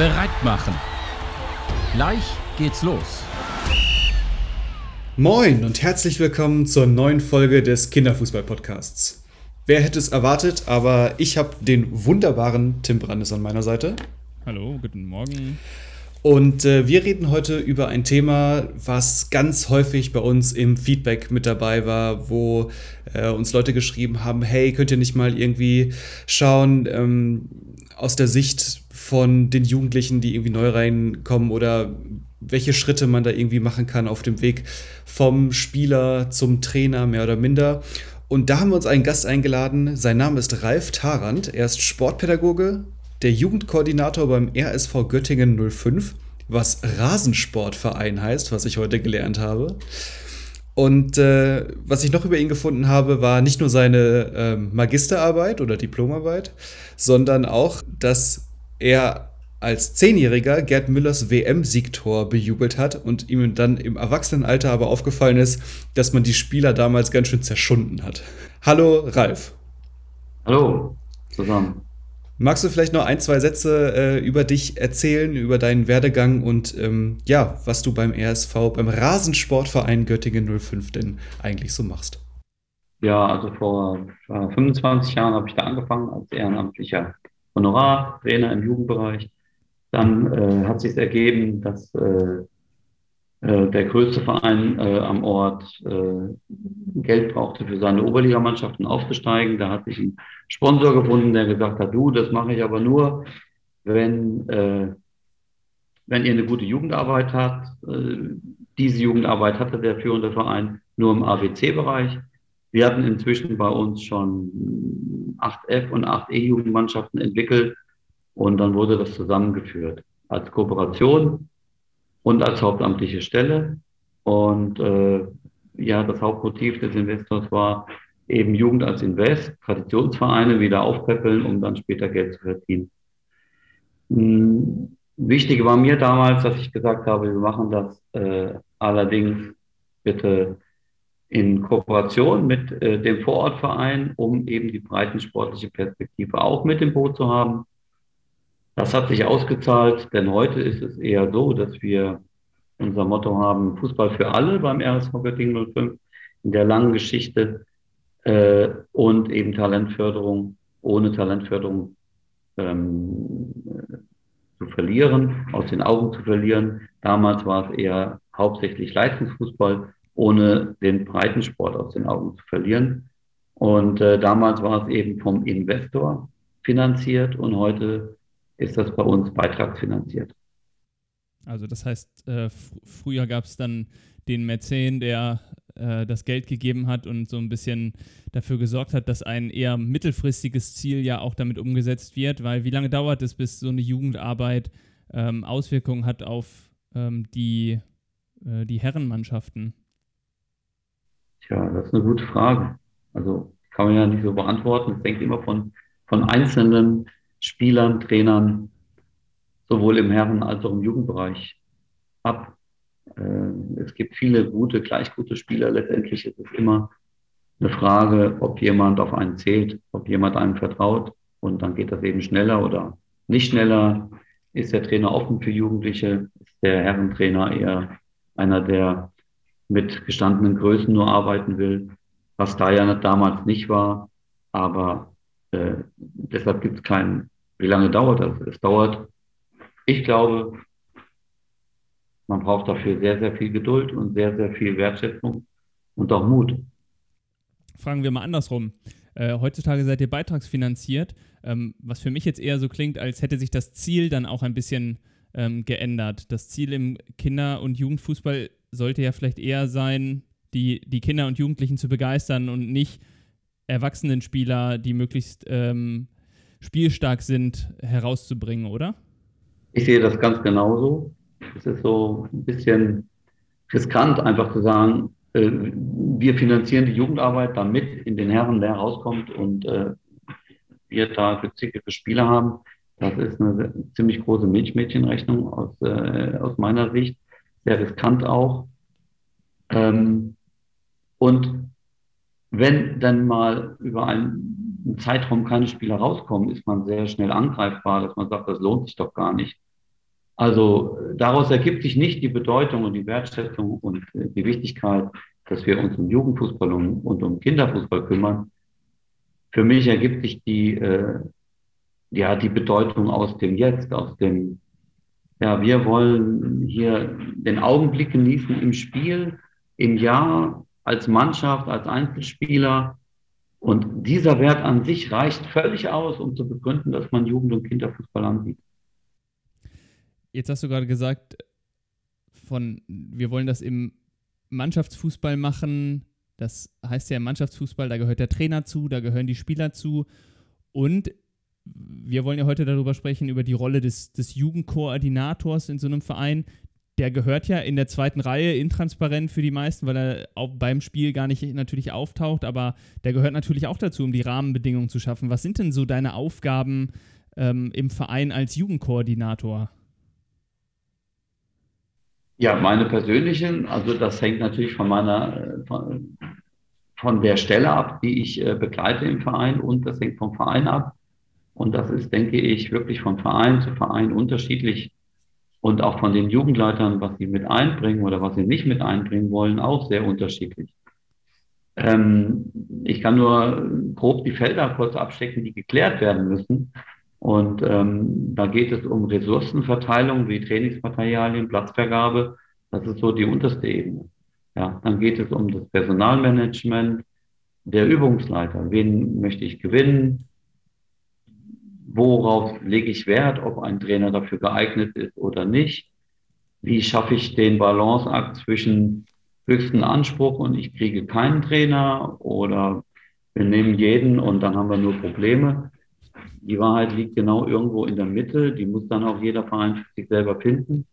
bereit machen. Gleich geht's los. Moin und herzlich willkommen zur neuen Folge des Kinderfußball-Podcasts. Wer hätte es erwartet, aber ich habe den wunderbaren Tim Brandes an meiner Seite. Hallo, guten Morgen. Und äh, wir reden heute über ein Thema, was ganz häufig bei uns im Feedback mit dabei war, wo äh, uns Leute geschrieben haben, hey, könnt ihr nicht mal irgendwie schauen ähm, aus der Sicht von den Jugendlichen, die irgendwie neu reinkommen oder welche Schritte man da irgendwie machen kann auf dem Weg vom Spieler zum Trainer, mehr oder minder. Und da haben wir uns einen Gast eingeladen. Sein Name ist Ralf Tarand. Er ist Sportpädagoge, der Jugendkoordinator beim RSV Göttingen 05, was Rasensportverein heißt, was ich heute gelernt habe. Und äh, was ich noch über ihn gefunden habe, war nicht nur seine äh, Magisterarbeit oder Diplomarbeit, sondern auch, dass er als Zehnjähriger Gerd Müllers WM-Siegtor bejubelt hat und ihm dann im Erwachsenenalter aber aufgefallen ist, dass man die Spieler damals ganz schön zerschunden hat. Hallo, Ralf. Hallo, zusammen. Magst du vielleicht noch ein, zwei Sätze äh, über dich erzählen, über deinen Werdegang und ähm, ja, was du beim RSV, beim Rasensportverein Göttingen 05 denn eigentlich so machst? Ja, also vor äh, 25 Jahren habe ich da angefangen als ehrenamtlicher Honorartrainer im Jugendbereich. Dann äh, hat sich ergeben, dass äh, äh, der größte Verein äh, am Ort äh, Geld brauchte für seine Oberligamannschaften aufzusteigen. Da hat sich ein Sponsor gefunden, der gesagt hat, du, das mache ich aber nur, wenn, äh, wenn ihr eine gute Jugendarbeit habt. Äh, diese Jugendarbeit hatte der führende Verein nur im ABC-Bereich. Wir hatten inzwischen bei uns schon 8F und 8E-Jugendmannschaften entwickelt und dann wurde das zusammengeführt als Kooperation und als hauptamtliche Stelle. Und äh, ja, das Hauptmotiv des Investors war eben Jugend als Invest, Traditionsvereine wieder aufpäppeln, um dann später Geld zu verdienen. Hm, wichtig war mir damals, dass ich gesagt habe, wir machen das äh, allerdings bitte in Kooperation mit äh, dem Vorortverein, um eben die breitensportliche Perspektive auch mit im Boot zu haben. Das hat sich ausgezahlt, denn heute ist es eher so, dass wir unser Motto haben, Fußball für alle beim RSV Göttingen 05 in der langen Geschichte äh, und eben Talentförderung ohne Talentförderung ähm, zu verlieren, aus den Augen zu verlieren. Damals war es eher hauptsächlich Leistungsfußball, ohne den Breitensport aus den Augen zu verlieren. Und äh, damals war es eben vom Investor finanziert und heute ist das bei uns beitragsfinanziert. Also das heißt, äh, früher gab es dann den Mäzen, der äh, das Geld gegeben hat und so ein bisschen dafür gesorgt hat, dass ein eher mittelfristiges Ziel ja auch damit umgesetzt wird, weil wie lange dauert es, bis so eine Jugendarbeit ähm, Auswirkungen hat auf ähm, die, äh, die Herrenmannschaften? Tja, das ist eine gute Frage. Also kann man ja nicht so beantworten. Es hängt immer von, von einzelnen Spielern, Trainern, sowohl im Herren- als auch im Jugendbereich ab. Äh, es gibt viele gute, gleich gute Spieler. Letztendlich ist es immer eine Frage, ob jemand auf einen zählt, ob jemand einem vertraut. Und dann geht das eben schneller oder nicht schneller. Ist der Trainer offen für Jugendliche? Ist der Herrentrainer eher einer, der mit gestandenen Größen nur arbeiten will? Was da ja damals nicht war. Aber äh, deshalb gibt es keinen, wie lange dauert das? Es dauert, ich glaube, man braucht dafür sehr, sehr viel Geduld und sehr, sehr viel Wertschätzung und auch Mut. Fragen wir mal andersrum. Äh, heutzutage seid ihr beitragsfinanziert, ähm, was für mich jetzt eher so klingt, als hätte sich das Ziel dann auch ein bisschen ähm, geändert. Das Ziel im Kinder- und Jugendfußball sollte ja vielleicht eher sein, die, die Kinder und Jugendlichen zu begeistern und nicht erwachsenen Spieler, die möglichst ähm, spielstark sind, herauszubringen, oder? Ich sehe das ganz genauso. Es ist so ein bisschen riskant, einfach zu sagen, äh, wir finanzieren die Jugendarbeit, damit in den Herren der rauskommt und äh, wir da gezickelte Spieler haben. Das ist eine ziemlich große Milchmädchenrechnung aus, äh, aus meiner Sicht. Sehr riskant auch. Ähm, und wenn dann mal über einen Zeitraum keine Spieler rauskommen, ist man sehr schnell angreifbar, dass man sagt, das lohnt sich doch gar nicht. Also daraus ergibt sich nicht die Bedeutung und die Wertschätzung und die Wichtigkeit, dass wir uns um Jugendfußball und um Kinderfußball kümmern. Für mich ergibt sich die, äh, ja, die Bedeutung aus dem Jetzt, aus dem, ja, wir wollen hier den Augenblick genießen im Spiel, im Jahr, als Mannschaft, als Einzelspieler. Und dieser Wert an sich reicht völlig aus, um zu begründen, dass man Jugend- und Kinderfußball ansieht. Jetzt hast du gerade gesagt, von wir wollen das im Mannschaftsfußball machen. Das heißt ja im Mannschaftsfußball, da gehört der Trainer zu, da gehören die Spieler zu. Und wir wollen ja heute darüber sprechen, über die Rolle des, des Jugendkoordinators in so einem Verein. Der gehört ja in der zweiten Reihe intransparent für die meisten, weil er auch beim Spiel gar nicht natürlich auftaucht, aber der gehört natürlich auch dazu, um die Rahmenbedingungen zu schaffen. Was sind denn so deine Aufgaben ähm, im Verein als Jugendkoordinator? Ja, meine persönlichen, also das hängt natürlich von meiner, von, von der Stelle ab, die ich äh, begleite im Verein und das hängt vom Verein ab. Und das ist, denke ich, wirklich von Verein zu Verein unterschiedlich und auch von den Jugendleitern, was sie mit einbringen oder was sie nicht mit einbringen wollen, auch sehr unterschiedlich. Ähm, ich kann nur grob die Felder kurz abstecken, die geklärt werden müssen. Und ähm, da geht es um Ressourcenverteilung wie Trainingsmaterialien, Platzvergabe. Das ist so die unterste Ebene. Ja, dann geht es um das Personalmanagement, der Übungsleiter. Wen möchte ich gewinnen? Worauf lege ich Wert, ob ein Trainer dafür geeignet ist oder nicht? Wie schaffe ich den Balanceakt zwischen höchsten Anspruch und ich kriege keinen Trainer oder wir nehmen jeden und dann haben wir nur Probleme? Die Wahrheit liegt genau irgendwo in der Mitte. Die muss dann auch jeder Verein für sich selber finden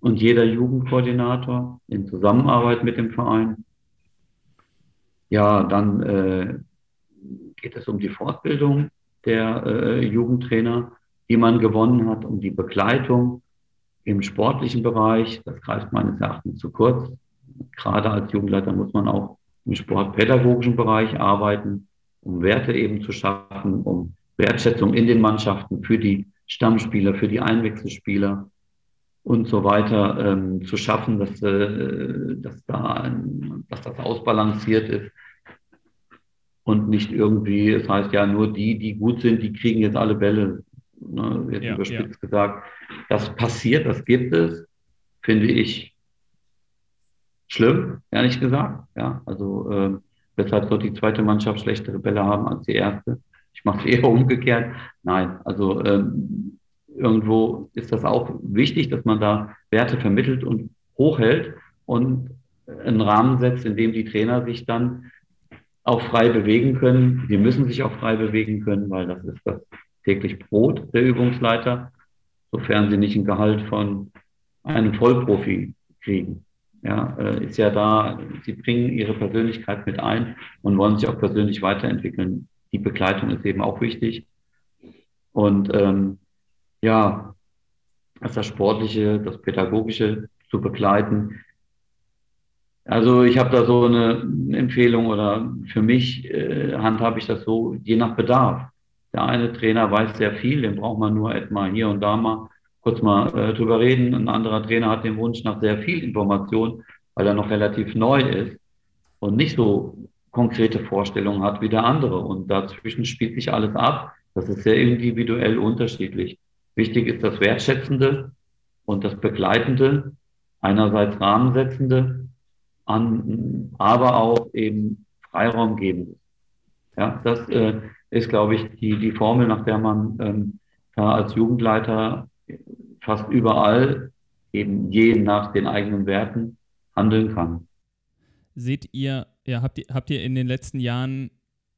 und jeder Jugendkoordinator in Zusammenarbeit mit dem Verein. Ja, dann äh, geht es um die Fortbildung der äh, Jugendtrainer, die man gewonnen hat, um die Begleitung im sportlichen Bereich. Das greift meines Erachtens zu kurz. Gerade als Jugendleiter muss man auch im sportpädagogischen Bereich arbeiten, um Werte eben zu schaffen, um Wertschätzung in den Mannschaften für die Stammspieler, für die Einwechselspieler und so weiter ähm, zu schaffen, dass, äh, dass, da, dass das ausbalanciert ist und nicht irgendwie, es das heißt ja nur die, die gut sind, die kriegen jetzt alle Bälle, ne, jetzt ja, überspitzt ja. gesagt. Das passiert, das gibt es, finde ich schlimm, ehrlich gesagt. Ja, also äh, weshalb soll die zweite Mannschaft schlechtere Bälle haben als die erste? Ich mache es eher umgekehrt. Nein, also ähm, irgendwo ist das auch wichtig, dass man da Werte vermittelt und hochhält und einen Rahmen setzt, in dem die Trainer sich dann auch frei bewegen können. Sie müssen sich auch frei bewegen können, weil das ist das täglich Brot der Übungsleiter, sofern sie nicht ein Gehalt von einem Vollprofi kriegen. Ja, äh, ist ja da, sie bringen ihre Persönlichkeit mit ein und wollen sich auch persönlich weiterentwickeln die Begleitung ist eben auch wichtig. Und ähm, ja, das Sportliche, das Pädagogische zu begleiten. Also ich habe da so eine Empfehlung oder für mich äh, handhabe ich das so, je nach Bedarf. Der eine Trainer weiß sehr viel, den braucht man nur etwa hier und da mal kurz mal äh, drüber reden. Ein anderer Trainer hat den Wunsch nach sehr viel Information, weil er noch relativ neu ist und nicht so konkrete Vorstellungen hat wie der andere. Und dazwischen spielt sich alles ab. Das ist sehr individuell unterschiedlich. Wichtig ist das Wertschätzende und das Begleitende, einerseits Rahmensetzende, an, aber auch eben Freiraum gebende. Ja, das äh, ist, glaube ich, die, die Formel, nach der man ähm, da als Jugendleiter fast überall eben je nach den eigenen Werten handeln kann. Seht ihr ja, habt ihr, habt ihr in den letzten Jahren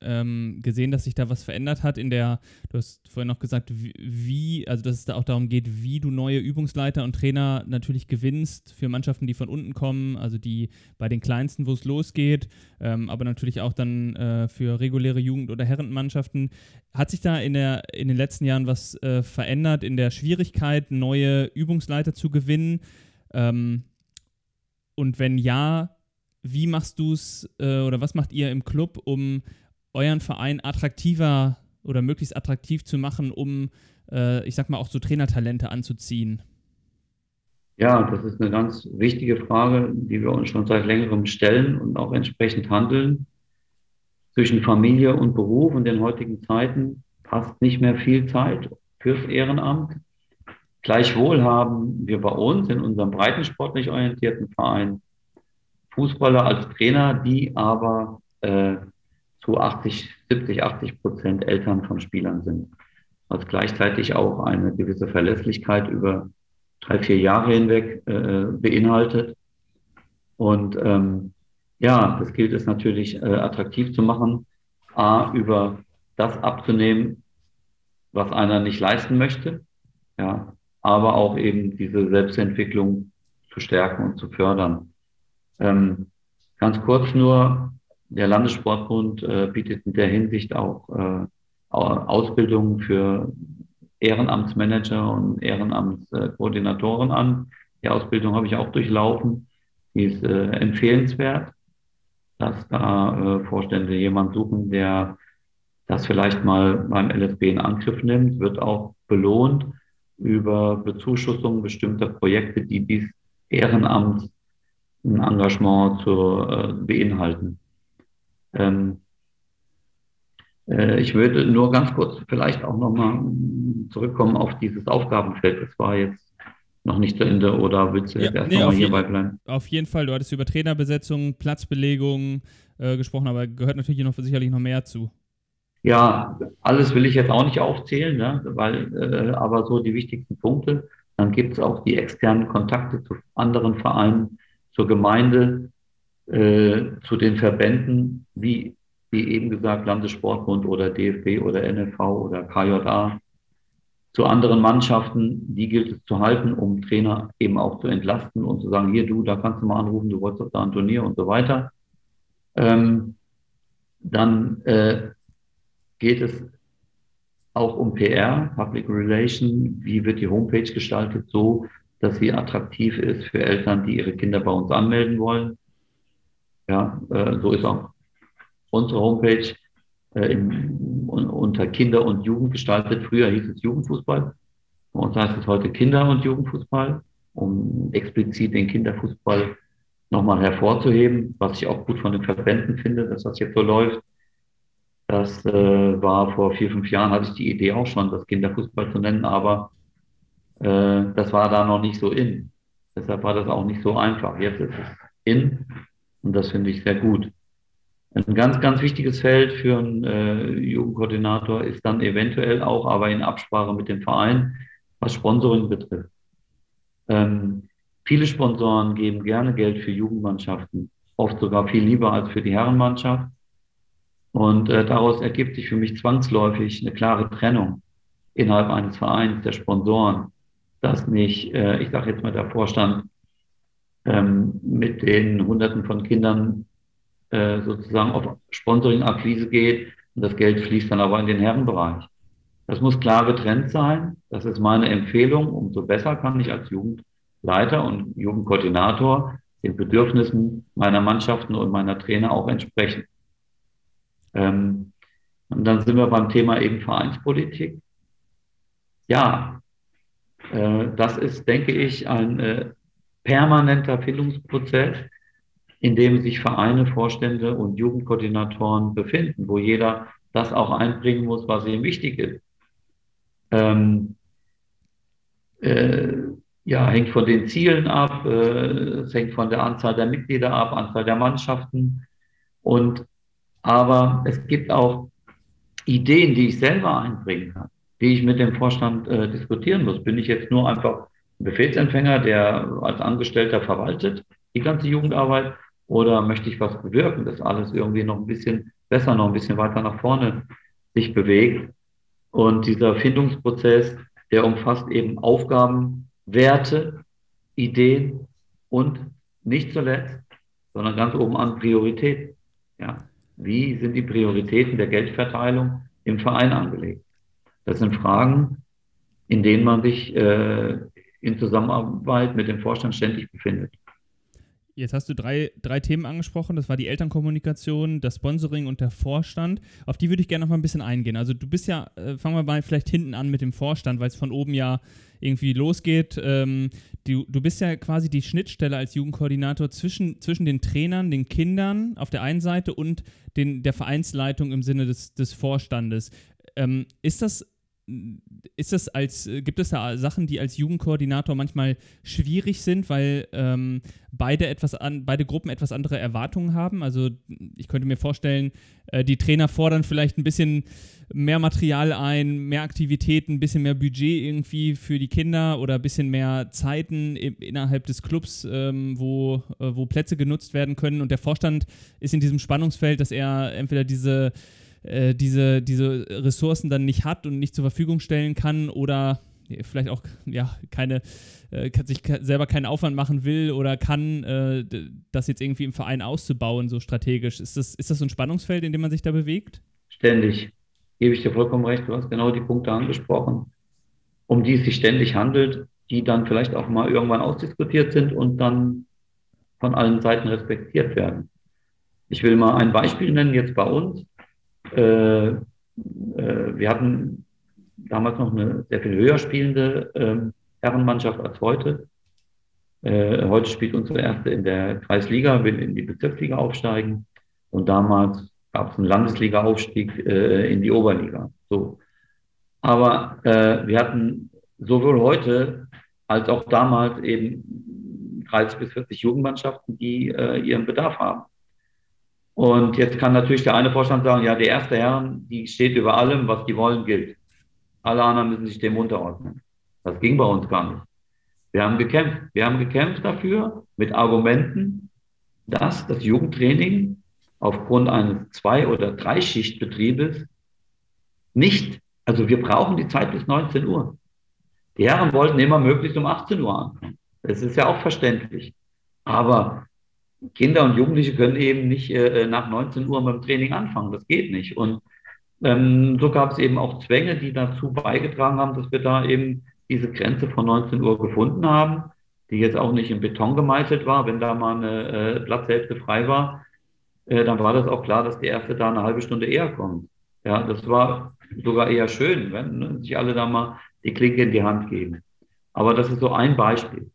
ähm, gesehen, dass sich da was verändert hat in der, du hast vorhin noch gesagt, wie, also dass es da auch darum geht, wie du neue Übungsleiter und Trainer natürlich gewinnst für Mannschaften, die von unten kommen, also die bei den kleinsten, wo es losgeht, ähm, aber natürlich auch dann äh, für reguläre Jugend- oder Herrenmannschaften. Hat sich da in, der, in den letzten Jahren was äh, verändert in der Schwierigkeit, neue Übungsleiter zu gewinnen? Ähm, und wenn ja, wie machst du es äh, oder was macht ihr im Club, um euren Verein attraktiver oder möglichst attraktiv zu machen, um, äh, ich sag mal, auch so Trainertalente anzuziehen? Ja, das ist eine ganz wichtige Frage, die wir uns schon seit längerem stellen und auch entsprechend handeln. Zwischen Familie und Beruf in den heutigen Zeiten passt nicht mehr viel Zeit fürs Ehrenamt. Gleichwohl haben wir bei uns in unserem breitensportlich orientierten Verein Fußballer als Trainer, die aber äh, zu 80, 70, 80 Prozent Eltern von Spielern sind. Was gleichzeitig auch eine gewisse Verlässlichkeit über drei, vier Jahre hinweg äh, beinhaltet. Und ähm, ja, das gilt es natürlich äh, attraktiv zu machen, A, über das abzunehmen, was einer nicht leisten möchte, ja, aber auch eben diese Selbstentwicklung zu stärken und zu fördern. Ähm, ganz kurz nur, der Landessportbund äh, bietet in der Hinsicht auch äh, Ausbildung für Ehrenamtsmanager und Ehrenamtskoordinatoren an. Die Ausbildung habe ich auch durchlaufen. Die ist äh, empfehlenswert, dass da äh, Vorstände jemand suchen, der das vielleicht mal beim LSB in Angriff nimmt, wird auch belohnt über Bezuschussung bestimmter Projekte, die dies Ehrenamt ein Engagement zu äh, beinhalten. Ähm, äh, ich würde nur ganz kurz vielleicht auch nochmal zurückkommen auf dieses Aufgabenfeld. Das war jetzt noch nicht zu Ende oder willst du ja, jetzt erst nee, nochmal hierbei bleiben? Auf jeden Fall, du hattest über Trainerbesetzung, Platzbelegung äh, gesprochen, aber gehört natürlich noch sicherlich noch mehr zu. Ja, alles will ich jetzt auch nicht aufzählen, ne? weil äh, aber so die wichtigsten Punkte. Dann gibt es auch die externen Kontakte zu anderen Vereinen, zur Gemeinde, äh, zu den Verbänden, wie wie eben gesagt, Landessportbund oder DFB oder NFV oder KJA. Zu anderen Mannschaften, die gilt es zu halten, um Trainer eben auch zu entlasten und zu sagen, hier du, da kannst du mal anrufen, du wolltest doch da ein Turnier und so weiter. Ähm, dann äh, geht es auch um PR, Public Relation. Wie wird die Homepage gestaltet so, dass sie attraktiv ist für Eltern, die ihre Kinder bei uns anmelden wollen? Ja, äh, so ist auch unsere Homepage äh, im, unter Kinder und Jugend gestaltet. Früher hieß es Jugendfußball. Bei uns heißt es heute Kinder- und Jugendfußball, um explizit den Kinderfußball nochmal hervorzuheben, was ich auch gut von den Verbänden finde, dass das jetzt so läuft. Das äh, war vor vier, fünf Jahren, hatte ich die Idee auch schon, das Kinderfußball zu nennen, aber äh, das war da noch nicht so in. Deshalb war das auch nicht so einfach. Jetzt ist es in und das finde ich sehr gut. Ein ganz, ganz wichtiges Feld für einen äh, Jugendkoordinator ist dann eventuell auch, aber in Absprache mit dem Verein, was Sponsoring betrifft. Ähm, viele Sponsoren geben gerne Geld für Jugendmannschaften, oft sogar viel lieber als für die Herrenmannschaft. Und äh, daraus ergibt sich für mich zwangsläufig eine klare Trennung innerhalb eines Vereins der Sponsoren, dass nicht, äh, ich sage jetzt mal, der Vorstand ähm, mit den Hunderten von Kindern äh, sozusagen auf Sponsoring-Akquise geht und das Geld fließt dann aber in den Herrenbereich. Das muss klar getrennt sein. Das ist meine Empfehlung. Umso besser kann ich als Jugendleiter und Jugendkoordinator den Bedürfnissen meiner Mannschaften und meiner Trainer auch entsprechen. Ähm, und dann sind wir beim Thema eben Vereinspolitik. Ja, äh, das ist, denke ich, ein äh, permanenter Findungsprozess, in dem sich Vereine, Vorstände und Jugendkoordinatoren befinden, wo jeder das auch einbringen muss, was ihm wichtig ist. Ähm, äh, ja, hängt von den Zielen ab, äh, es hängt von der Anzahl der Mitglieder ab, Anzahl der Mannschaften. Und aber es gibt auch Ideen, die ich selber einbringen kann, die ich mit dem Vorstand äh, diskutieren muss. Bin ich jetzt nur einfach ein Befehlsempfänger, der als Angestellter verwaltet die ganze Jugendarbeit, oder möchte ich was bewirken, dass alles irgendwie noch ein bisschen besser, noch ein bisschen weiter nach vorne sich bewegt? Und dieser Findungsprozess, der umfasst eben Aufgaben, Werte, Ideen und nicht zuletzt, sondern ganz oben an Prioritäten. Ja, wie sind die Prioritäten der Geldverteilung im Verein angelegt? Das sind Fragen, in denen man sich äh, in Zusammenarbeit mit dem Vorstand ständig befindet. Jetzt hast du drei, drei Themen angesprochen. Das war die Elternkommunikation, das Sponsoring und der Vorstand. Auf die würde ich gerne noch mal ein bisschen eingehen. Also du bist ja, äh, fangen wir mal vielleicht hinten an mit dem Vorstand, weil es von oben ja irgendwie losgeht. Ähm, du, du bist ja quasi die Schnittstelle als Jugendkoordinator zwischen, zwischen den Trainern, den Kindern auf der einen Seite und den, der Vereinsleitung im Sinne des, des Vorstandes. Ähm, ist das ist das als, gibt es da Sachen, die als Jugendkoordinator manchmal schwierig sind, weil ähm, beide etwas an, beide Gruppen etwas andere Erwartungen haben? Also ich könnte mir vorstellen, äh, die Trainer fordern vielleicht ein bisschen mehr Material ein, mehr Aktivitäten, ein bisschen mehr Budget irgendwie für die Kinder oder ein bisschen mehr Zeiten innerhalb des Clubs, ähm, wo, äh, wo Plätze genutzt werden können. Und der Vorstand ist in diesem Spannungsfeld, dass er entweder diese äh, diese, diese Ressourcen dann nicht hat und nicht zur Verfügung stellen kann oder vielleicht auch ja keine äh, sich selber keinen Aufwand machen will oder kann, äh, das jetzt irgendwie im Verein auszubauen, so strategisch. Ist das, ist das so ein Spannungsfeld, in dem man sich da bewegt? Ständig. Gebe ich dir vollkommen recht. Du hast genau die Punkte angesprochen, um die es sich ständig handelt, die dann vielleicht auch mal irgendwann ausdiskutiert sind und dann von allen Seiten respektiert werden. Ich will mal ein Beispiel nennen, jetzt bei uns. Äh, äh, wir hatten damals noch eine sehr viel höher spielende äh, Herrenmannschaft als heute. Äh, heute spielt unsere erste in der Kreisliga, will in die Bezirksliga aufsteigen. Und damals gab es einen Landesliga-Aufstieg äh, in die Oberliga. So. Aber äh, wir hatten sowohl heute als auch damals eben 30 bis 40 Jugendmannschaften, die äh, ihren Bedarf haben. Und jetzt kann natürlich der eine Vorstand sagen, ja, die erste Herren, die steht über allem, was die wollen, gilt. Alle anderen müssen sich dem unterordnen. Das ging bei uns gar nicht. Wir haben gekämpft. Wir haben gekämpft dafür mit Argumenten, dass das Jugendtraining aufgrund eines Zwei- oder Dreischichtbetriebes nicht, also wir brauchen die Zeit bis 19 Uhr. Die Herren wollten immer möglichst um 18 Uhr anfangen. Das ist ja auch verständlich. Aber Kinder und Jugendliche können eben nicht äh, nach 19 Uhr beim Training anfangen. Das geht nicht. Und ähm, so gab es eben auch Zwänge, die dazu beigetragen haben, dass wir da eben diese Grenze von 19 Uhr gefunden haben, die jetzt auch nicht in Beton gemeißelt war. Wenn da mal eine äh, Platzhälfte frei war, äh, dann war das auch klar, dass die erste da eine halbe Stunde eher kommt. Ja, das war sogar eher schön, wenn ne, sich alle da mal die Klinke in die Hand geben. Aber das ist so ein Beispiel.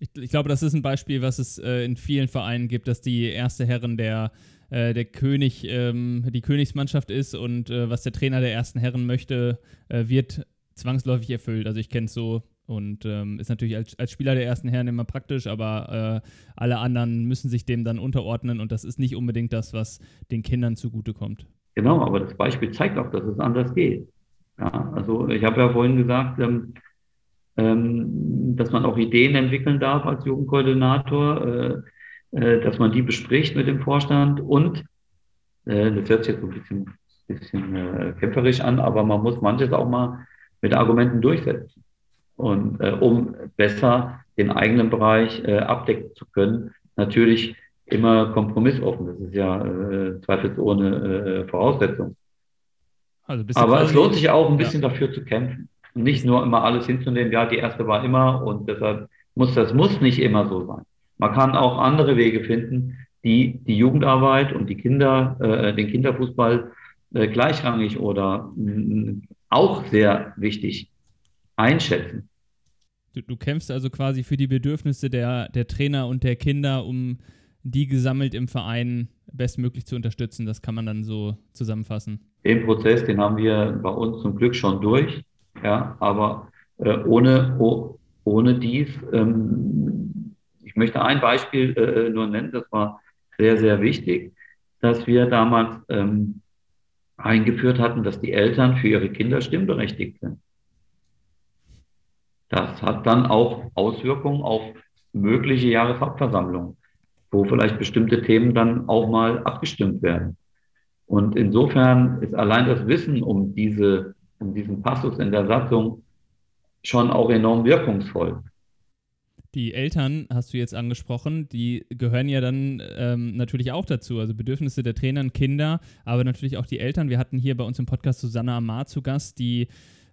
Ich, ich, glaube, das ist ein Beispiel, was es äh, in vielen Vereinen gibt, dass die erste Herren der, äh, der König, ähm, die Königsmannschaft ist und äh, was der Trainer der ersten Herren möchte, äh, wird zwangsläufig erfüllt. Also ich kenne es so und ähm, ist natürlich als, als, Spieler der ersten Herren immer praktisch, aber äh, alle anderen müssen sich dem dann unterordnen und das ist nicht unbedingt das, was den Kindern zugutekommt. Genau, aber das Beispiel zeigt auch, dass es anders geht. Ja, also ich habe ja vorhin gesagt, ähm, dass man auch Ideen entwickeln darf als Jugendkoordinator, äh, äh, dass man die bespricht mit dem Vorstand und, das hört sich jetzt so ein bisschen, bisschen äh, kämpferisch an, aber man muss manches auch mal mit Argumenten durchsetzen. Und um besser den eigenen Bereich abdecken zu können, natürlich immer kompromissoffen. Das ist ja zweifelsohne Voraussetzung. Also Aber es lohnt sich auch ein bisschen ja. dafür zu kämpfen nicht nur immer alles hinzunehmen, ja, die erste war immer und deshalb muss das muss nicht immer so sein. Man kann auch andere Wege finden, die die Jugendarbeit und die Kinder, äh, den Kinderfußball äh, gleichrangig oder mh, auch sehr wichtig einschätzen. Du, du, kämpfst also quasi für die Bedürfnisse der, der Trainer und der Kinder, um die gesammelt im Verein bestmöglich zu unterstützen. Das kann man dann so zusammenfassen. Den Prozess, den haben wir bei uns zum Glück schon durch. Ja, aber äh, ohne, oh, ohne dies, ähm, ich möchte ein Beispiel äh, nur nennen, das war sehr, sehr wichtig, dass wir damals ähm, eingeführt hatten, dass die Eltern für ihre Kinder stimmberechtigt sind. Das hat dann auch Auswirkungen auf mögliche Jahreshauptversammlungen, wo vielleicht bestimmte Themen dann auch mal abgestimmt werden. Und insofern ist allein das Wissen um diese um diesen Passus in der Satzung schon auch enorm wirkungsvoll. Die Eltern hast du jetzt angesprochen, die gehören ja dann ähm, natürlich auch dazu, also Bedürfnisse der Trainer, Kinder, aber natürlich auch die Eltern. Wir hatten hier bei uns im Podcast Susanne Amar zu Gast, die,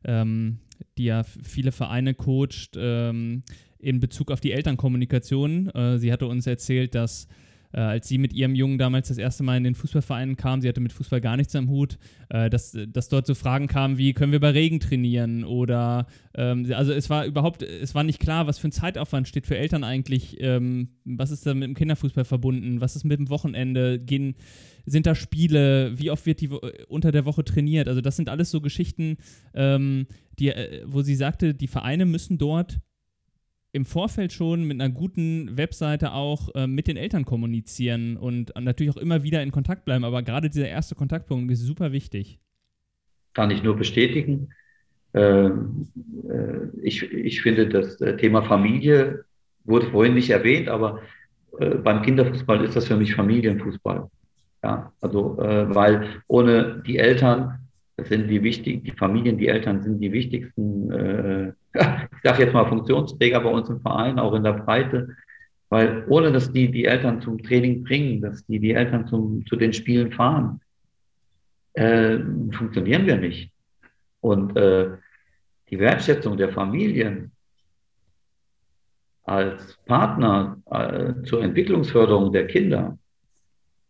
ähm, die ja viele Vereine coacht, ähm, in Bezug auf die Elternkommunikation. Äh, sie hatte uns erzählt, dass äh, als sie mit ihrem Jungen damals das erste Mal in den Fußballverein kam, sie hatte mit Fußball gar nichts am Hut, äh, dass, dass dort so Fragen kamen wie, können wir bei Regen trainieren? Oder ähm, also es war überhaupt, es war nicht klar, was für ein Zeitaufwand steht für Eltern eigentlich, ähm, was ist da mit dem Kinderfußball verbunden, was ist mit dem Wochenende, gehen, sind da Spiele, wie oft wird die unter der Woche trainiert? Also das sind alles so Geschichten, ähm, die, äh, wo sie sagte, die Vereine müssen dort im Vorfeld schon mit einer guten Webseite auch äh, mit den Eltern kommunizieren und natürlich auch immer wieder in Kontakt bleiben. Aber gerade dieser erste Kontaktpunkt ist super wichtig. Kann ich nur bestätigen. Ähm, äh, ich, ich finde, das äh, Thema Familie wurde vorhin nicht erwähnt, aber äh, beim Kinderfußball ist das für mich Familienfußball. Ja, also, äh, weil ohne die Eltern das sind die wichtigen, die Familien, die Eltern sind die wichtigsten, äh, ich sage jetzt mal Funktionsträger bei uns im Verein, auch in der Breite. Weil ohne dass die die Eltern zum Training bringen, dass die die Eltern zum, zu den Spielen fahren, äh, funktionieren wir nicht. Und äh, die Wertschätzung der Familien als Partner äh, zur Entwicklungsförderung der Kinder,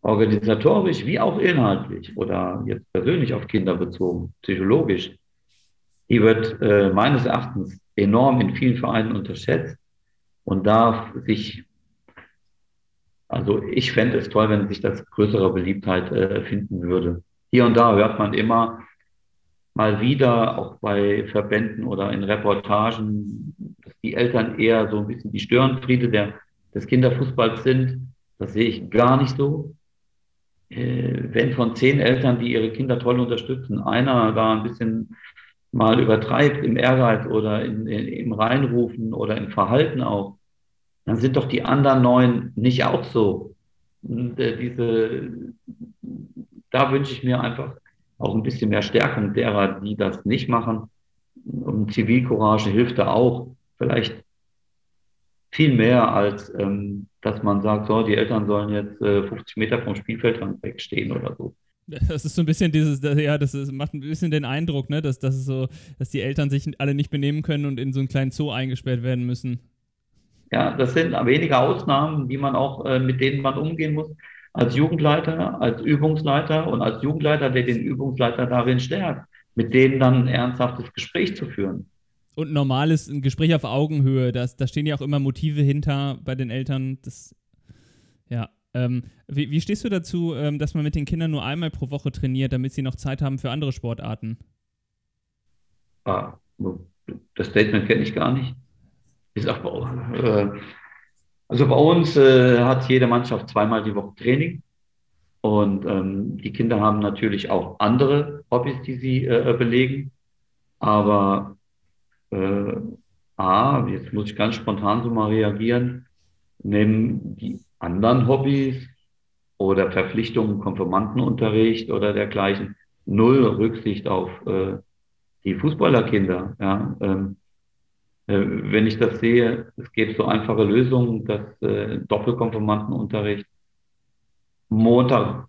organisatorisch wie auch inhaltlich oder jetzt persönlich auf Kinder bezogen, psychologisch, die wird äh, meines Erachtens enorm in vielen Vereinen unterschätzt und darf sich, also ich fände es toll, wenn sich das größere Beliebtheit äh, finden würde. Hier und da hört man immer mal wieder, auch bei Verbänden oder in Reportagen, dass die Eltern eher so ein bisschen die Störenfriede der, des Kinderfußballs sind. Das sehe ich gar nicht so. Äh, wenn von zehn Eltern, die ihre Kinder toll unterstützen, einer da ein bisschen mal übertreibt im Ehrgeiz oder in, in, im Reinrufen oder im Verhalten auch, dann sind doch die anderen neun nicht auch so. Und, äh, diese, da wünsche ich mir einfach auch ein bisschen mehr Stärkung derer, die das nicht machen. Und Zivilcourage hilft da auch. Vielleicht viel mehr als ähm, dass man sagt, so, die Eltern sollen jetzt äh, 50 Meter vom Spielfeldrand wegstehen oder so. Das ist so ein bisschen dieses, ja, das ist, macht ein bisschen den Eindruck, ne, dass, dass, so, dass die Eltern sich alle nicht benehmen können und in so einen kleinen Zoo eingesperrt werden müssen. Ja, das sind wenige Ausnahmen, die man auch, äh, mit denen man umgehen muss. Als Jugendleiter, als Übungsleiter und als Jugendleiter, der den Übungsleiter darin stärkt, mit denen dann ein ernsthaftes Gespräch zu führen und normales ein Gespräch auf Augenhöhe. Das, da stehen ja auch immer Motive hinter bei den Eltern. Das, ja. Ähm, wie, wie, stehst du dazu, ähm, dass man mit den Kindern nur einmal pro Woche trainiert, damit sie noch Zeit haben für andere Sportarten? Ah, das Statement kenne ich gar nicht. Ich sag, äh, also bei uns äh, hat jede Mannschaft zweimal die Woche Training. Und ähm, die Kinder haben natürlich auch andere Hobbys, die sie äh, belegen. Aber äh, A, jetzt muss ich ganz spontan so mal reagieren, nehmen die anderen Hobbys oder Verpflichtungen, Konfirmandenunterricht oder dergleichen, null Rücksicht auf äh, die Fußballerkinder. Ja, ähm, äh, wenn ich das sehe, es gibt so einfache Lösungen, dass äh, Doppelkonfirmandenunterricht Montag,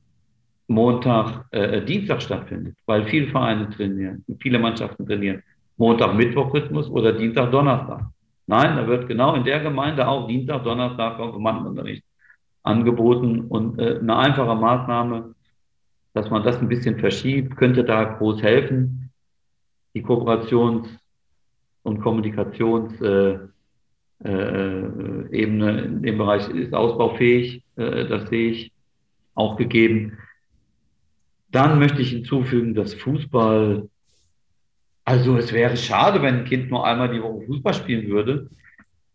Montag, äh, Dienstag stattfindet, weil viele Vereine trainieren, viele Mannschaften trainieren. Montag-Mittwoch-Rhythmus oder Dienstag-Donnerstag. Nein, da wird genau in der Gemeinde auch Dienstag, Donnerstag Konfirmandenunterricht angeboten und äh, eine einfache Maßnahme, dass man das ein bisschen verschiebt, könnte da groß helfen. Die Kooperations- und Kommunikationsebene äh, äh, in dem Bereich ist ausbaufähig, äh, das sehe ich auch gegeben. Dann möchte ich hinzufügen, dass Fußball also es wäre schade, wenn ein Kind nur einmal die Woche Fußball spielen würde.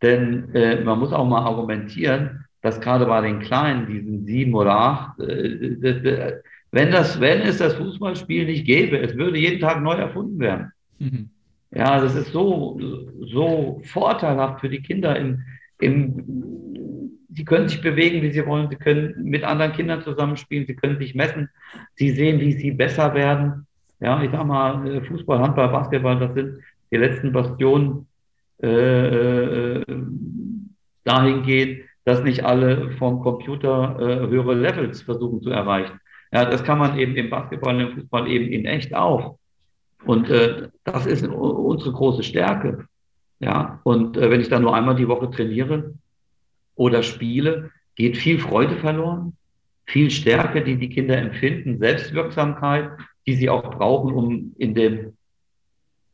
Denn äh, man muss auch mal argumentieren, dass gerade bei den Kleinen, diesen sieben oder acht, äh, wenn, das, wenn es das Fußballspiel nicht gäbe, es würde jeden Tag neu erfunden werden. Mhm. Ja, das ist so, so vorteilhaft für die Kinder. Im, im, sie können sich bewegen, wie sie wollen. Sie können mit anderen Kindern zusammenspielen. Sie können sich messen. Sie sehen, wie sie besser werden. Ja, ich sag mal, äh, Fußball, Handball, Basketball, das sind die letzten Bastionen äh, äh, dahingehend, dass nicht alle vom Computer äh, höhere Levels versuchen zu erreichen. Ja, das kann man eben im Basketball und im Fußball eben in echt auch. Und äh, das ist unsere große Stärke. Ja, und äh, wenn ich dann nur einmal die Woche trainiere oder spiele, geht viel Freude verloren, viel Stärke, die die Kinder empfinden, Selbstwirksamkeit, die sie auch brauchen, um in dem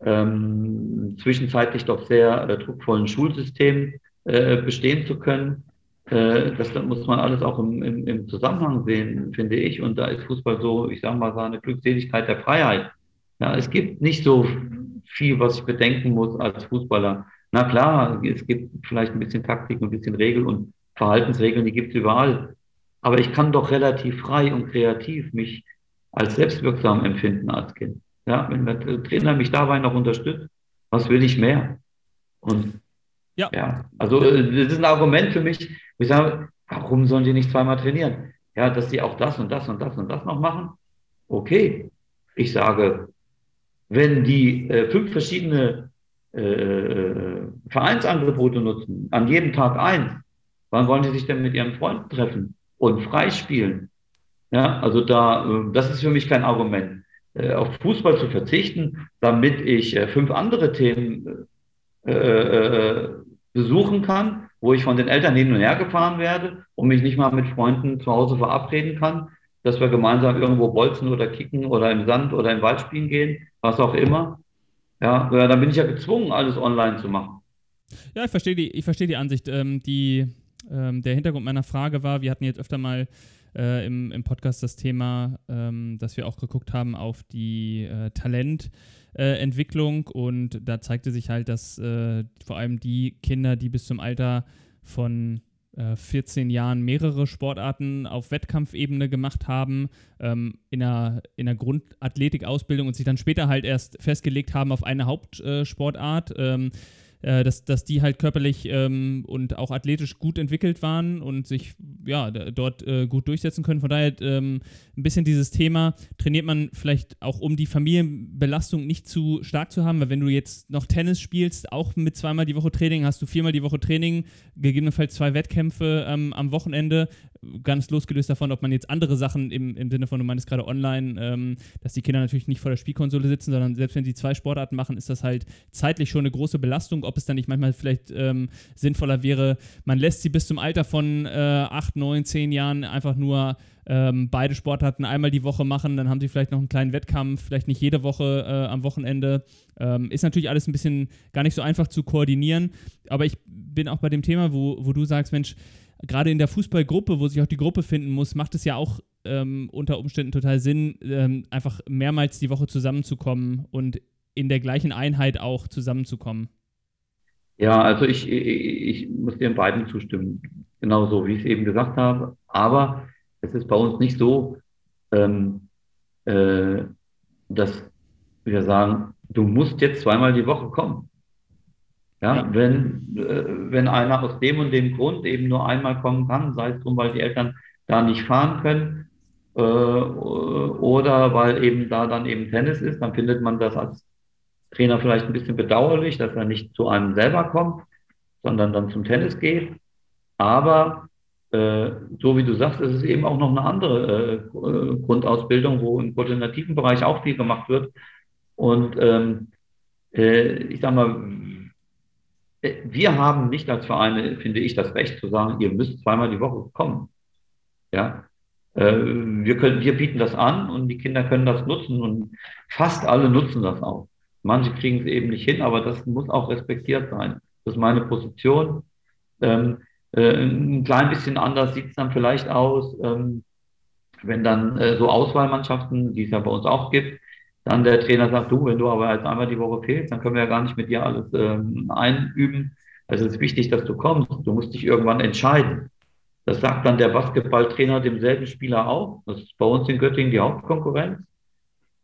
ähm, zwischenzeitlich doch sehr äh, druckvollen Schulsystem äh, bestehen zu können. Äh, das muss man alles auch im, im, im, Zusammenhang sehen, finde ich. Und da ist Fußball so, ich sage mal, so eine Glückseligkeit der Freiheit. Ja, es gibt nicht so viel, was ich bedenken muss als Fußballer. Na klar, es gibt vielleicht ein bisschen Taktik, ein bisschen Regeln und Verhaltensregeln, die gibt es überall. Aber ich kann doch relativ frei und kreativ mich als selbstwirksam empfinden als Kind. Ja, wenn der Trainer mich dabei noch unterstützt, was will ich mehr? Und ja, ja also äh, das ist ein Argument für mich, ich sage, warum sollen die nicht zweimal trainieren? Ja, dass sie auch das und das und das und das noch machen. Okay, ich sage, wenn die äh, fünf verschiedene äh, Vereinsangebote nutzen, an jedem Tag eins, wann wollen die sich denn mit ihren Freunden treffen und freispielen? Ja, also da, äh, das ist für mich kein Argument. Äh, auf Fußball zu verzichten, damit ich äh, fünf andere Themen besuchen kann, wo ich von den Eltern hin und her gefahren werde und mich nicht mal mit Freunden zu Hause verabreden kann, dass wir gemeinsam irgendwo bolzen oder kicken oder im Sand oder im Wald spielen gehen, was auch immer. Ja, dann bin ich ja gezwungen, alles online zu machen. Ja, ich verstehe die, ich verstehe die Ansicht. Ähm, die, ähm, der Hintergrund meiner Frage war, wir hatten jetzt öfter mal äh, im, im Podcast das Thema, ähm, dass wir auch geguckt haben auf die äh, Talententwicklung äh, und da zeigte sich halt, dass äh, vor allem die Kinder, die bis zum Alter von 14 äh, Jahren mehrere Sportarten auf Wettkampfebene gemacht haben, ähm, in einer, in einer Grundathletikausbildung und sich dann später halt erst festgelegt haben auf eine Hauptsportart. Ähm, äh, dass, dass die halt körperlich ähm, und auch athletisch gut entwickelt waren und sich ja, dort äh, gut durchsetzen können. Von daher ähm, ein bisschen dieses Thema, trainiert man vielleicht auch, um die Familienbelastung nicht zu stark zu haben, weil wenn du jetzt noch Tennis spielst, auch mit zweimal die Woche Training, hast du viermal die Woche Training, gegebenenfalls zwei Wettkämpfe ähm, am Wochenende, ganz losgelöst davon, ob man jetzt andere Sachen im, im Sinne von, du meinst gerade online, ähm, dass die Kinder natürlich nicht vor der Spielkonsole sitzen, sondern selbst wenn sie zwei Sportarten machen, ist das halt zeitlich schon eine große Belastung. Ob es dann nicht manchmal vielleicht ähm, sinnvoller wäre, man lässt sie bis zum Alter von äh, 8, 9, 10 Jahren einfach nur ähm, beide Sportarten einmal die Woche machen, dann haben sie vielleicht noch einen kleinen Wettkampf, vielleicht nicht jede Woche äh, am Wochenende. Ähm, ist natürlich alles ein bisschen gar nicht so einfach zu koordinieren, aber ich bin auch bei dem Thema, wo, wo du sagst, Mensch, gerade in der Fußballgruppe, wo sich auch die Gruppe finden muss, macht es ja auch ähm, unter Umständen total Sinn, ähm, einfach mehrmals die Woche zusammenzukommen und in der gleichen Einheit auch zusammenzukommen. Ja, also ich, ich, ich muss in beiden zustimmen, genauso wie ich es eben gesagt habe. Aber es ist bei uns nicht so, ähm, äh, dass wir sagen, du musst jetzt zweimal die Woche kommen. Ja, wenn, äh, wenn einer aus dem und dem Grund eben nur einmal kommen kann, sei es drum, weil die Eltern da nicht fahren können äh, oder weil eben da dann eben Tennis ist, dann findet man das als Trainer vielleicht ein bisschen bedauerlich, dass er nicht zu einem selber kommt, sondern dann zum Tennis geht. Aber äh, so wie du sagst, ist es eben auch noch eine andere äh, Grundausbildung, wo im koordinativen Bereich auch viel gemacht wird. Und ähm, äh, ich sage mal, wir haben nicht als Vereine, finde ich, das Recht zu sagen, ihr müsst zweimal die Woche kommen. Ja, äh, wir können, wir bieten das an und die Kinder können das nutzen und fast alle nutzen das auch. Manche kriegen es eben nicht hin, aber das muss auch respektiert sein. Das ist meine Position. Ähm, äh, ein klein bisschen anders sieht es dann vielleicht aus, ähm, wenn dann äh, so Auswahlmannschaften, die es ja bei uns auch gibt, dann der Trainer sagt, du, wenn du aber jetzt einmal die Woche fehlst, dann können wir ja gar nicht mit dir alles ähm, einüben. Also es ist wichtig, dass du kommst. Du musst dich irgendwann entscheiden. Das sagt dann der Basketballtrainer demselben Spieler auch. Das ist bei uns in Göttingen die Hauptkonkurrenz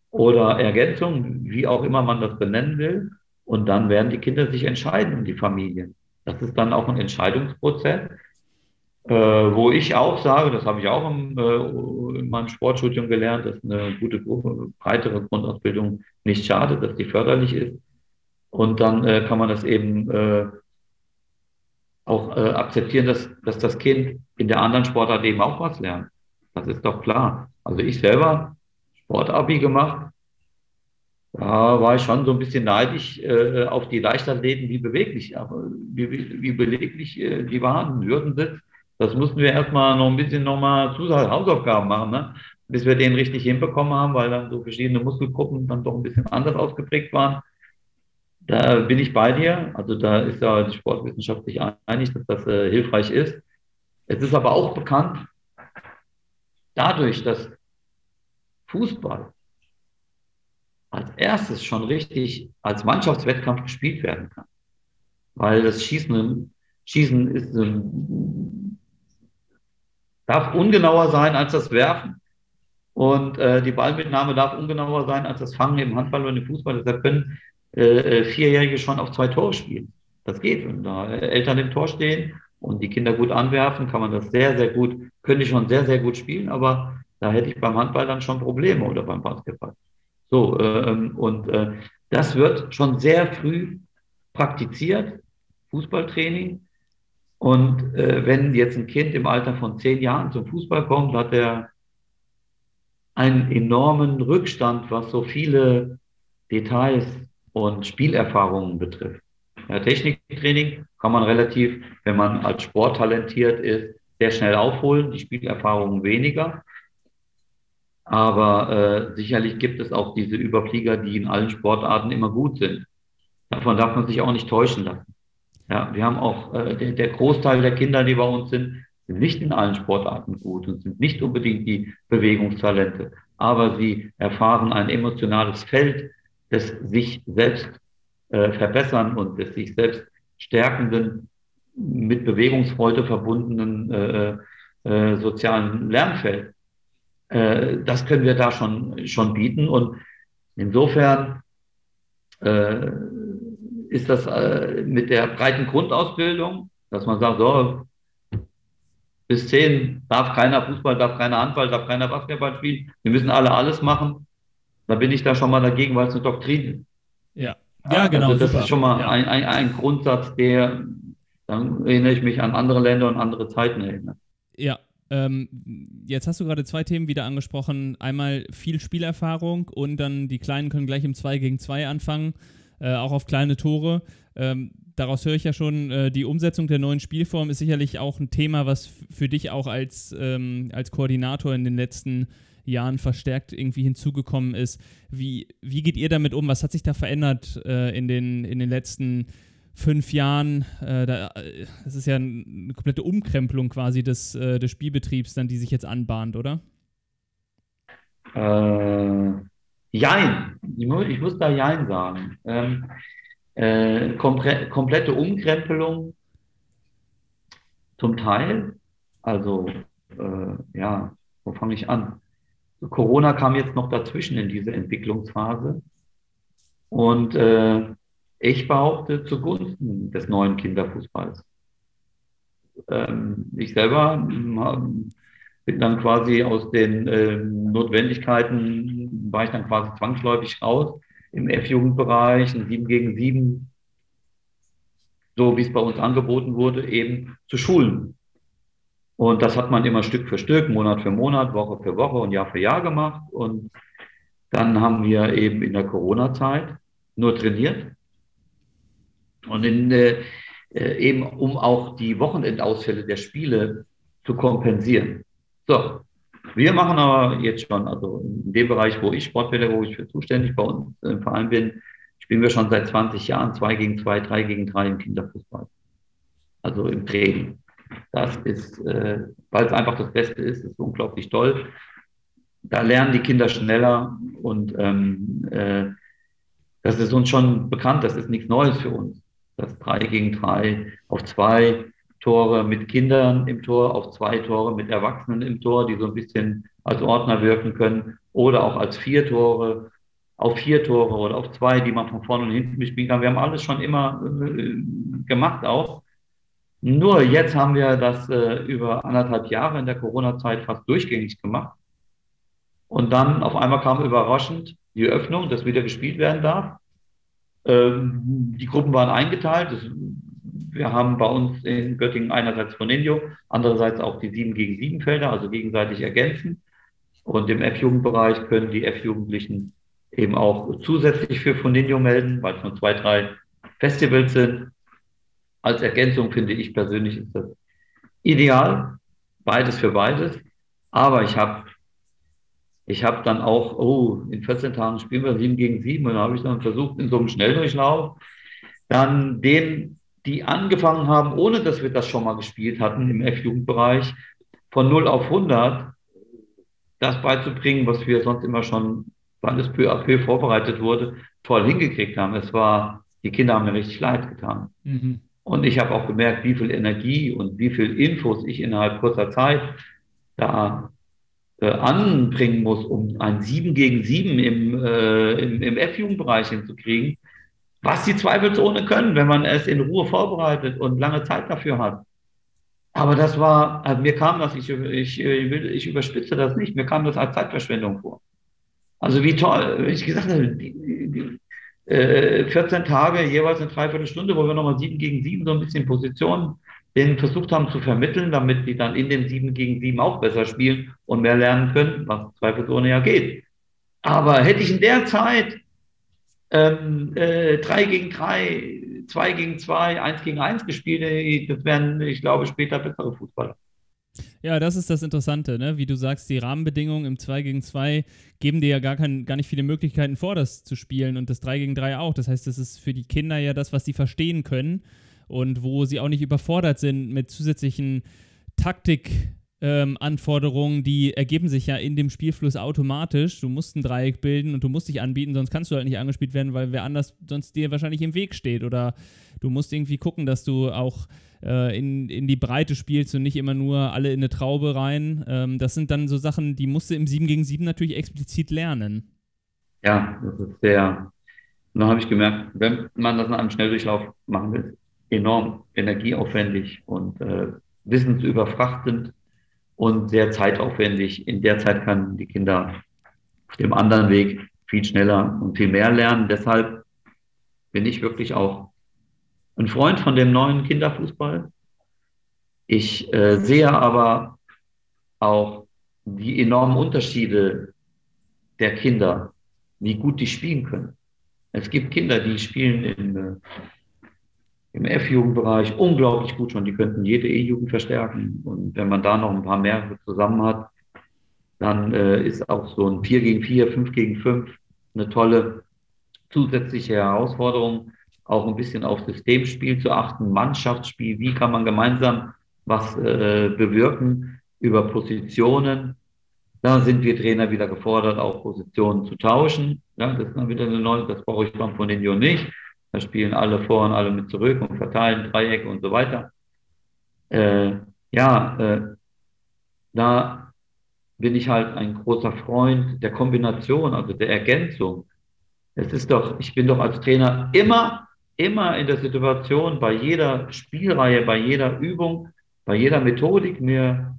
oder Ergänzung, wie auch immer man das benennen will. Und dann werden die Kinder sich entscheiden und die Familien. Das ist dann auch ein Entscheidungsprozess. Äh, wo ich auch sage, das habe ich auch im, äh, in meinem Sportstudium gelernt, dass eine gute, breitere Grundausbildung nicht schadet, dass die förderlich ist. Und dann äh, kann man das eben äh, auch äh, akzeptieren, dass, dass das Kind in der anderen Sportart eben auch was lernt. Das ist doch klar. Also ich selber Sportabi gemacht, Da war ich schon so ein bisschen neidisch äh, auf die Leichtathleten, wie beweglich, wie, wie beweglich äh, die waren, Würdensitz. Das mussten wir erstmal noch ein bisschen nochmal Hausaufgaben machen, ne? bis wir den richtig hinbekommen haben, weil dann so verschiedene Muskelgruppen dann doch ein bisschen anders ausgeprägt waren. Da bin ich bei dir. Also da ist ja die Sportwissenschaft sich einig, dass das äh, hilfreich ist. Es ist aber auch bekannt, dadurch, dass Fußball als erstes schon richtig als Mannschaftswettkampf gespielt werden kann. Weil das Schießen, Schießen ist, darf ungenauer sein als das Werfen. Und äh, die Ballmitnahme darf ungenauer sein als das Fangen im Handball oder im Fußball. Deshalb können äh, äh, Vierjährige schon auf zwei Tore spielen. Das geht. Wenn da Eltern im Tor stehen und die Kinder gut anwerfen, kann man das sehr, sehr gut, können die schon sehr, sehr gut spielen. Aber da hätte ich beim Handball dann schon Probleme oder beim Basketball. So, ähm, und äh, das wird schon sehr früh praktiziert, Fußballtraining. Und äh, wenn jetzt ein Kind im Alter von zehn Jahren zum Fußball kommt, hat er einen enormen Rückstand, was so viele Details und Spielerfahrungen betrifft. Ja, Techniktraining kann man relativ, wenn man als Sport talentiert ist, sehr schnell aufholen, die Spielerfahrungen weniger. Aber äh, sicherlich gibt es auch diese Überflieger, die in allen Sportarten immer gut sind. Davon darf man sich auch nicht täuschen lassen. Ja, wir haben auch äh, der, der Großteil der Kinder, die bei uns sind, sind nicht in allen Sportarten gut und sind nicht unbedingt die Bewegungstalente. Aber sie erfahren ein emotionales Feld des sich selbst äh, verbessern und des sich selbst stärkenden, mit Bewegungsfreude verbundenen äh, äh, sozialen Lernfeld. Äh, das können wir da schon, schon bieten. Und insofern äh, ist das äh, mit der breiten Grundausbildung, dass man sagt, so, bis zehn darf keiner Fußball, darf keiner Handball, darf keiner Basketball spielen. Wir müssen alle alles machen. Da bin ich da schon mal dagegen, weil es eine Doktrin ist. Ja, ja genau. Also das super. ist schon mal ja. ein, ein, ein Grundsatz, der, dann erinnere ich mich an andere Länder und andere Zeiten erinnert. Ja, ähm, jetzt hast du gerade zwei Themen wieder angesprochen. Einmal viel Spielerfahrung und dann die Kleinen können gleich im 2 gegen 2 anfangen, äh, auch auf kleine Tore. Ähm, daraus höre ich ja schon, äh, die Umsetzung der neuen Spielform ist sicherlich auch ein Thema, was für dich auch als, ähm, als Koordinator in den letzten Jahren verstärkt irgendwie hinzugekommen ist. Wie, wie geht ihr damit um? Was hat sich da verändert äh, in, den, in den letzten fünf Jahren, äh, da, äh, das ist ja eine komplette Umkrempelung quasi des, äh, des Spielbetriebs, dann, die sich jetzt anbahnt, oder? Äh, jein. Ich muss, ich muss da Jein sagen. Ähm, äh, komple komplette Umkrempelung zum Teil. Also, äh, ja, wo fange ich an? Corona kam jetzt noch dazwischen in diese Entwicklungsphase. Und äh, ich behaupte zugunsten des neuen Kinderfußballs. Ähm, ich selber hm, bin dann quasi aus den äh, Notwendigkeiten, war ich dann quasi zwangsläufig raus im F-Jugendbereich, ein 7 gegen 7, so wie es bei uns angeboten wurde, eben zu schulen. Und das hat man immer Stück für Stück, Monat für Monat, Woche für Woche und Jahr für Jahr gemacht. Und dann haben wir eben in der Corona-Zeit nur trainiert und in, äh, äh, eben um auch die Wochenendausfälle der Spiele zu kompensieren. So, wir machen aber jetzt schon, also in dem Bereich, wo ich sportpädagogisch für zuständig bei uns im Verein bin, spielen wir schon seit 20 Jahren 2 gegen 2, 3 gegen 3 im Kinderfußball. Also im Training. Das ist, äh, weil es einfach das Beste ist, ist unglaublich toll. Da lernen die Kinder schneller und ähm, äh, das ist uns schon bekannt, das ist nichts Neues für uns das 3 gegen 3 auf zwei Tore mit Kindern im Tor, auf zwei Tore mit Erwachsenen im Tor, die so ein bisschen als Ordner wirken können, oder auch als vier Tore, auf vier Tore oder auf zwei, die man von vorne und hinten bespielen kann. Wir haben alles schon immer äh, gemacht auch. Nur jetzt haben wir das äh, über anderthalb Jahre in der Corona-Zeit fast durchgängig gemacht. Und dann auf einmal kam überraschend die Öffnung, dass wieder gespielt werden darf. Ähm, die Gruppen waren eingeteilt. Wir haben bei uns in Göttingen einerseits Foninho, andererseits auch die 7 gegen 7 Felder, also gegenseitig ergänzen. Und im F-Jugendbereich können die F-Jugendlichen eben auch zusätzlich für Fundinho melden, weil es nur zwei, drei Festivals sind. Als Ergänzung finde ich persönlich ist das ideal, beides für beides. Aber ich habe ich habe dann auch, oh, in 14 Tagen spielen wir 7 gegen 7 und dann habe ich dann versucht, in so einem Schnelldurchlauf dann denen, die angefangen haben, ohne dass wir das schon mal gespielt hatten im F-Jugendbereich, von 0 auf 100 das beizubringen, was wir sonst immer schon, weil es peu à peu vorbereitet wurde, toll hingekriegt haben. Es war, die Kinder haben mir richtig leid getan. Mhm. Und ich habe auch gemerkt, wie viel Energie und wie viel Infos ich innerhalb kurzer Zeit da äh, anbringen muss, um ein 7 gegen 7 im, äh, im, im F-Jugendbereich hinzukriegen, was die zweifelsohne können, wenn man es in Ruhe vorbereitet und lange Zeit dafür hat. Aber das war, also mir kam das, ich, ich, ich überspitze das nicht, mir kam das als Zeitverschwendung vor. Also wie toll, wenn ich gesagt habe, die, die, äh, 14 Tage, jeweils eine Dreiviertelstunde, wo wir nochmal 7 gegen 7 so ein bisschen Positionen denen versucht haben zu vermitteln, damit die dann in dem 7 gegen 7 auch besser spielen und mehr lernen können, was zweifelsohne ja geht. Aber hätte ich in der Zeit ähm, äh, 3 gegen 3, 2 gegen 2, 1 gegen 1 gespielt, äh, das wären, ich glaube, später bessere Fußballer. Ja, das ist das Interessante, ne? Wie du sagst, die Rahmenbedingungen im 2 gegen 2 geben dir ja gar, kein, gar nicht viele Möglichkeiten vor, das zu spielen und das 3 gegen 3 auch. Das heißt, das ist für die Kinder ja das, was sie verstehen können und wo sie auch nicht überfordert sind mit zusätzlichen Taktikanforderungen, ähm, die ergeben sich ja in dem Spielfluss automatisch. Du musst ein Dreieck bilden und du musst dich anbieten, sonst kannst du halt nicht angespielt werden, weil wer anders sonst dir wahrscheinlich im Weg steht. Oder du musst irgendwie gucken, dass du auch äh, in, in die Breite spielst und nicht immer nur alle in eine Traube rein. Ähm, das sind dann so Sachen, die musst du im 7 gegen 7 natürlich explizit lernen. Ja, das ist sehr. Dann habe ich gemerkt, wenn man das in einem Schnelldurchlauf machen will, enorm energieaufwendig und äh, wissensüberfrachtend und sehr zeitaufwendig. In der Zeit kann die Kinder auf dem anderen Weg viel schneller und viel mehr lernen. Deshalb bin ich wirklich auch ein Freund von dem neuen Kinderfußball. Ich äh, sehe aber auch die enormen Unterschiede der Kinder, wie gut die spielen können. Es gibt Kinder, die spielen in äh, im F-Jugendbereich unglaublich gut schon. Die könnten jede E-Jugend verstärken. Und wenn man da noch ein paar mehr zusammen hat, dann äh, ist auch so ein 4 gegen 4, 5 gegen 5 eine tolle zusätzliche Herausforderung, auch ein bisschen auf Systemspiel zu achten, Mannschaftsspiel, wie kann man gemeinsam was äh, bewirken über Positionen. Da sind wir Trainer wieder gefordert, auch Positionen zu tauschen. Ja, das ist dann wieder eine neue, das brauche ich beim Foninho nicht. Da spielen alle vor und alle mit zurück und verteilen Dreiecke und so weiter. Äh, ja, äh, da bin ich halt ein großer Freund der Kombination, also der Ergänzung. Es ist doch, ich bin doch als Trainer immer, immer in der Situation, bei jeder Spielreihe, bei jeder Übung, bei jeder Methodik mir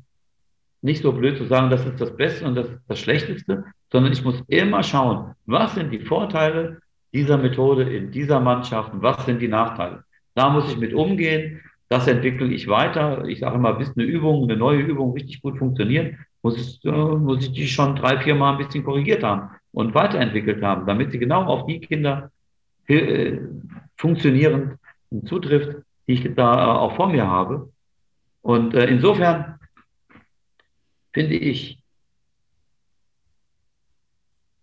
nicht so blöd zu sagen, das ist das Beste und das ist das Schlechteste, sondern ich muss immer schauen, was sind die Vorteile, dieser Methode in dieser Mannschaft was sind die Nachteile. Da muss ich mit umgehen, das entwickle ich weiter. Ich sage immer, bis eine Übung, eine neue Übung richtig gut funktioniert, muss ich, äh, muss ich die schon drei, vier Mal ein bisschen korrigiert haben und weiterentwickelt haben, damit sie genau auf die Kinder äh, funktionierend zutrifft, die ich da auch vor mir habe. Und äh, insofern finde ich,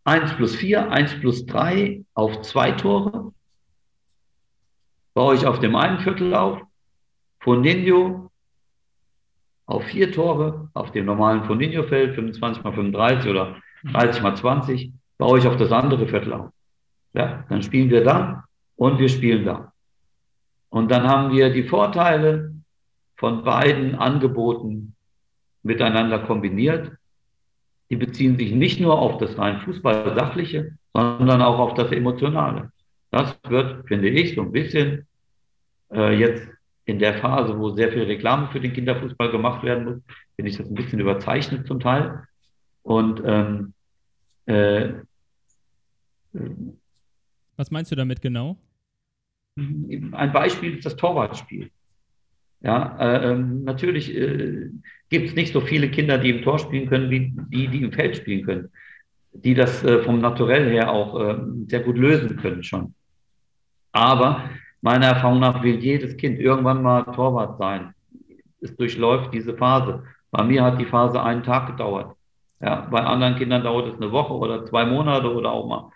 1 plus 4, 1 plus 3 auf zwei Tore. Baue ich auf dem einen Viertel auf. Foninho auf vier Tore, auf dem normalen Foninho-Feld, 25 mal 35 oder 30 mal 20, baue ich auf das andere Viertel auf. Ja, dann spielen wir da und wir spielen da. Und dann haben wir die Vorteile von beiden Angeboten miteinander kombiniert die beziehen sich nicht nur auf das rein Fußball-Sachliche, sondern auch auf das Emotionale. Das wird, finde ich, so ein bisschen äh, jetzt in der Phase, wo sehr viel Reklame für den Kinderfußball gemacht werden muss, finde ich das ein bisschen überzeichnet zum Teil. Und ähm, äh, was meinst du damit genau? Ein Beispiel ist das Torwartspiel. Ja, äh, ähm, natürlich äh, gibt es nicht so viele Kinder, die im Tor spielen können, wie die, die im Feld spielen können. die das äh, vom Naturell her auch äh, sehr gut lösen können schon. Aber meiner Erfahrung nach will jedes Kind irgendwann mal Torwart sein. Es durchläuft diese Phase. Bei mir hat die Phase einen Tag gedauert. Ja, bei anderen Kindern dauert es eine Woche oder zwei Monate oder auch mal.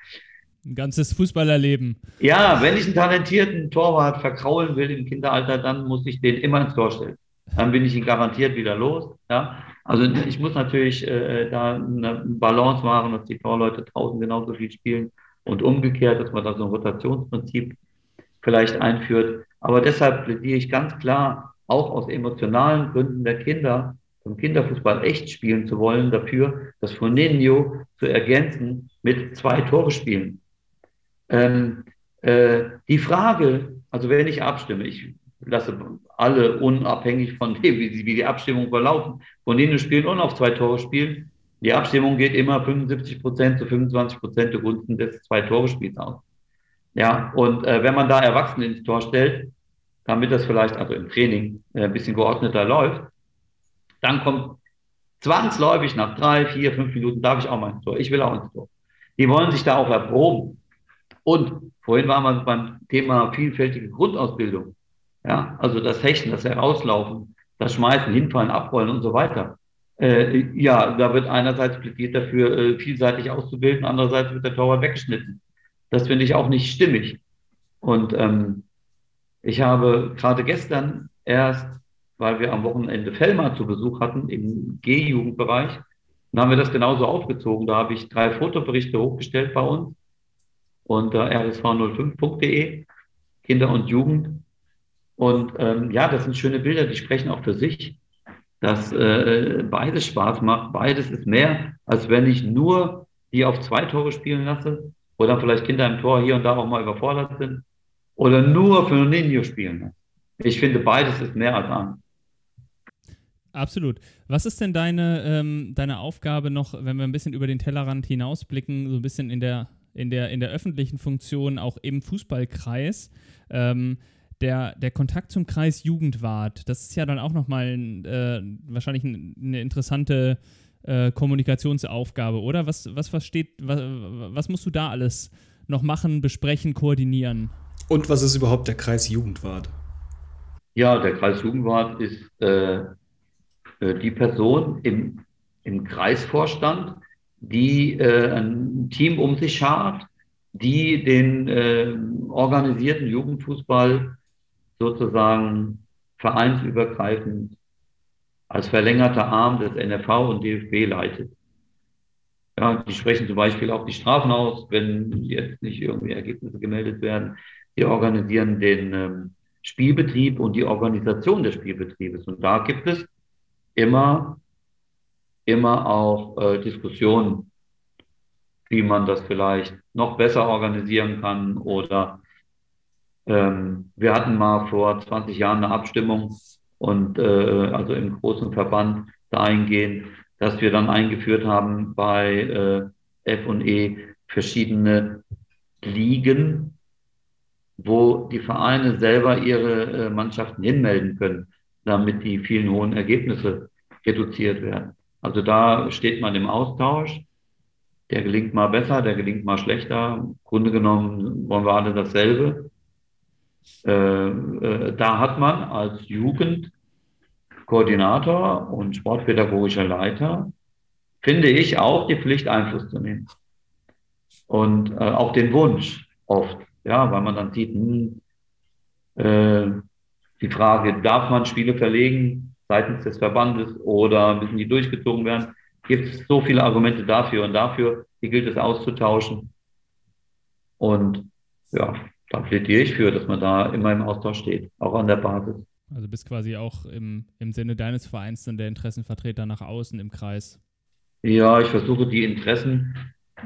Ein ganzes Fußballerleben. Ja, wenn ich einen talentierten Torwart verkraulen will im Kinderalter, dann muss ich den immer ins Tor stellen. Dann bin ich ihn garantiert wieder los. Ja, also ich muss natürlich äh, da eine Balance machen, dass die Torleute draußen genauso viel spielen und umgekehrt, dass man da so ein Rotationsprinzip vielleicht einführt. Aber deshalb plädiere ich ganz klar, auch aus emotionalen Gründen der Kinder, vom Kinderfußball echt spielen zu wollen, dafür das Foninho zu ergänzen mit zwei Tore spielen. Ähm, äh, die Frage, also wenn ich abstimme, ich lasse alle unabhängig von dem, wie, wie die Abstimmung verlaufen, Foninho spielen und auf zwei Tore spielen. Die Abstimmung geht immer 75 Prozent zu 25 Prozent zugunsten des Zwei-Tore-Spiels aus. Ja, und äh, wenn man da Erwachsene ins Tor stellt, damit das vielleicht also im Training äh, ein bisschen geordneter läuft, dann kommt zwangsläufig nach drei, vier, fünf Minuten darf ich auch mal ins Tor. Ich will auch ins Tor. Die wollen sich da auch erproben. Und vorhin waren wir beim Thema vielfältige Grundausbildung. Ja, also das Hechten, das Herauslaufen, das Schmeißen, Hinfallen, Abrollen und so weiter. Äh, ja, da wird einerseits plädiert dafür, äh, vielseitig auszubilden, andererseits wird der Torwart weggeschnitten. Das finde ich auch nicht stimmig. Und ähm, ich habe gerade gestern erst, weil wir am Wochenende Fellmar zu Besuch hatten im G-Jugendbereich, dann haben wir das genauso aufgezogen. Da habe ich drei Fotoberichte hochgestellt bei uns unter rsv05.de, Kinder und Jugend. Und ähm, ja, das sind schöne Bilder, die sprechen auch für sich, dass äh, beides Spaß macht. Beides ist mehr, als wenn ich nur die auf zwei Tore spielen lasse oder vielleicht Kinder im Tor hier und da auch mal überfordert sind oder nur für Ninho spielen. Ich finde, beides ist mehr als an. Absolut. Was ist denn deine, ähm, deine Aufgabe noch, wenn wir ein bisschen über den Tellerrand hinausblicken, so ein bisschen in der, in der, in der öffentlichen Funktion, auch im Fußballkreis? Ähm, der, der Kontakt zum Kreis Jugendwart, das ist ja dann auch nochmal äh, wahrscheinlich eine interessante äh, Kommunikationsaufgabe, oder? Was, was, was steht, was, was musst du da alles noch machen, besprechen, koordinieren? Und was ist überhaupt der Kreis Jugendwart? Ja, der Kreis Jugendwart ist äh, äh, die Person im, im Kreisvorstand, die äh, ein Team um sich schart, die den äh, organisierten Jugendfußball sozusagen vereinsübergreifend als verlängerter Arm des NFV und DFB leitet. Ja, die sprechen zum Beispiel auch die Strafen aus, wenn jetzt nicht irgendwie Ergebnisse gemeldet werden. Die organisieren den ähm, Spielbetrieb und die Organisation des Spielbetriebes. Und da gibt es immer, immer auch äh, Diskussionen, wie man das vielleicht noch besser organisieren kann. Oder ähm, wir hatten mal vor 20 Jahren eine Abstimmung und äh, also im großen Verband dahingehend, dass wir dann eingeführt haben bei äh, F und E verschiedene Ligen, wo die Vereine selber ihre äh, Mannschaften hinmelden können, damit die vielen hohen Ergebnisse reduziert werden. Also da steht man im Austausch. Der gelingt mal besser, der gelingt mal schlechter. Im Grunde genommen wollen wir alle dasselbe. Äh, äh, da hat man als Jugendkoordinator und sportpädagogischer Leiter, finde ich, auch die Pflicht, Einfluss zu nehmen. Und äh, auch den Wunsch oft, ja, weil man dann sieht, hm, äh, die Frage, darf man Spiele verlegen seitens des Verbandes oder müssen die durchgezogen werden? Gibt es so viele Argumente dafür und dafür, die gilt es auszutauschen. Und ja, da plädiere ich für, dass man da immer im Austausch steht, auch an der Basis. Also bist quasi auch im, im Sinne deines Vereins dann der Interessenvertreter nach außen im Kreis. Ja, ich versuche die Interessen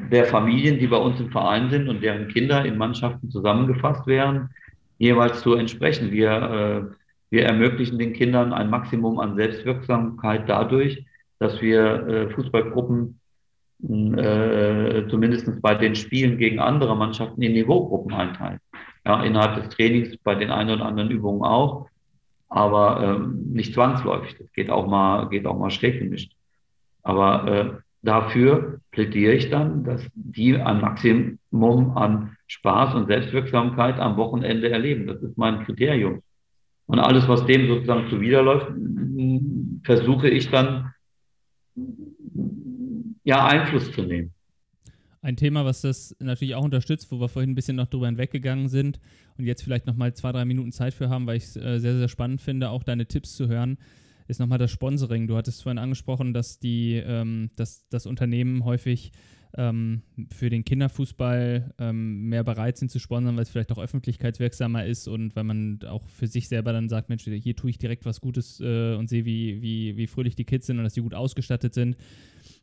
der Familien, die bei uns im Verein sind und deren Kinder in Mannschaften zusammengefasst werden, jeweils zu entsprechen. Wir, äh, wir ermöglichen den Kindern ein Maximum an Selbstwirksamkeit dadurch, dass wir äh, Fußballgruppen äh, zumindest bei den Spielen gegen andere Mannschaften in Niveaugruppen einteilen. Ja, innerhalb des Trainings bei den ein oder anderen Übungen auch, aber ähm, nicht zwangsläufig. Das geht auch mal, geht auch mal schräg gemischt. Aber äh, dafür plädiere ich dann, dass die ein Maximum an Spaß und Selbstwirksamkeit am Wochenende erleben. Das ist mein Kriterium. Und alles, was dem sozusagen zuwiderläuft, versuche ich dann ja Einfluss zu nehmen. Ein Thema, was das natürlich auch unterstützt, wo wir vorhin ein bisschen noch drüber hinweggegangen sind und jetzt vielleicht nochmal zwei, drei Minuten Zeit für haben, weil ich es äh, sehr, sehr spannend finde, auch deine Tipps zu hören, ist nochmal das Sponsoring. Du hattest vorhin angesprochen, dass die, ähm, dass das Unternehmen häufig ähm, für den Kinderfußball ähm, mehr bereit sind zu sponsern, weil es vielleicht auch öffentlichkeitswirksamer ist und weil man auch für sich selber dann sagt, Mensch, hier tue ich direkt was Gutes äh, und sehe, wie, wie, wie fröhlich die Kids sind und dass sie gut ausgestattet sind.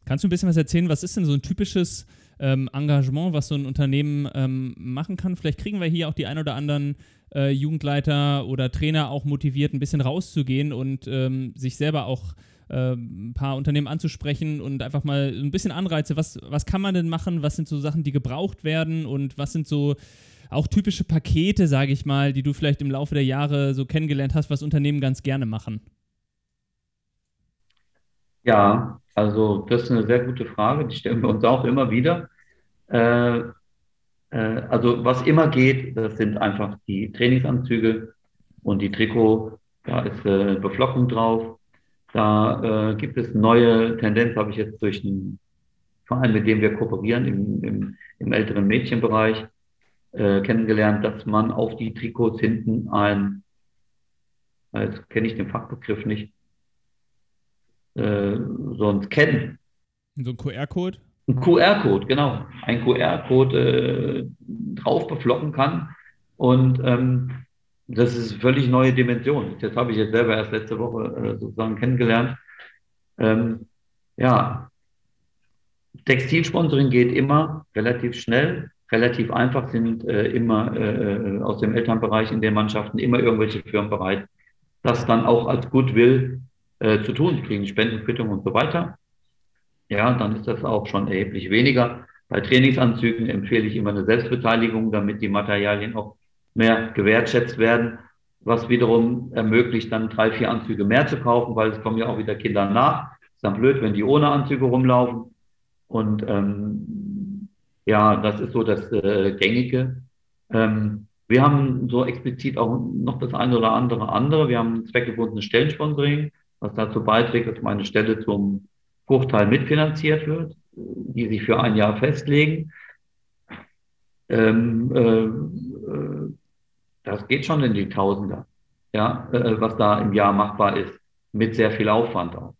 Kannst du ein bisschen was erzählen? Was ist denn so ein typisches ähm, Engagement, was so ein Unternehmen ähm, machen kann? Vielleicht kriegen wir hier auch die ein oder anderen äh, Jugendleiter oder Trainer auch motiviert, ein bisschen rauszugehen und ähm, sich selber auch äh, ein paar Unternehmen anzusprechen und einfach mal ein bisschen Anreize. Was, was kann man denn machen? Was sind so Sachen, die gebraucht werden und was sind so auch typische Pakete, sage ich mal, die du vielleicht im Laufe der Jahre so kennengelernt hast, was Unternehmen ganz gerne machen? Ja, also das ist eine sehr gute Frage, die stellen wir uns auch immer wieder. Äh, äh, also was immer geht, das sind einfach die Trainingsanzüge und die Trikot. Da ist äh, Beflockung drauf. Da äh, gibt es neue Tendenz, habe ich jetzt durch einen Verein, mit dem wir kooperieren im, im, im älteren Mädchenbereich, äh, kennengelernt, dass man auf die Trikots hinten ein, jetzt kenne ich den Fachbegriff nicht, äh, so ein Scan. So ein QR-Code? Ein QR-Code, genau. Ein QR-Code äh, drauf beflocken kann. Und ähm, das ist eine völlig neue Dimension. Das habe ich jetzt selber erst letzte Woche äh, sozusagen kennengelernt. Ähm, ja, Textilsponsoring geht immer relativ schnell, relativ einfach sind äh, immer äh, aus dem Elternbereich in den Mannschaften immer irgendwelche Firmen bereit, das dann auch als Goodwill äh, zu tun. Sie kriegen Spendenquittung und so weiter. Ja, dann ist das auch schon erheblich weniger. Bei Trainingsanzügen empfehle ich immer eine Selbstbeteiligung, damit die Materialien auch mehr gewertschätzt werden, was wiederum ermöglicht, dann drei, vier Anzüge mehr zu kaufen, weil es kommen ja auch wieder Kinder nach. Ist dann blöd, wenn die ohne Anzüge rumlaufen. Und ähm, ja, das ist so das äh, Gängige. Ähm, wir haben so explizit auch noch das eine oder andere andere. Wir haben ein zweckgebundenes Stellensponsoring was dazu beiträgt, dass meine Stelle zum Bruchteil mitfinanziert wird, die sich für ein Jahr festlegen. Ähm, äh, äh, das geht schon in die Tausender, ja, äh, was da im Jahr machbar ist, mit sehr viel Aufwand auch.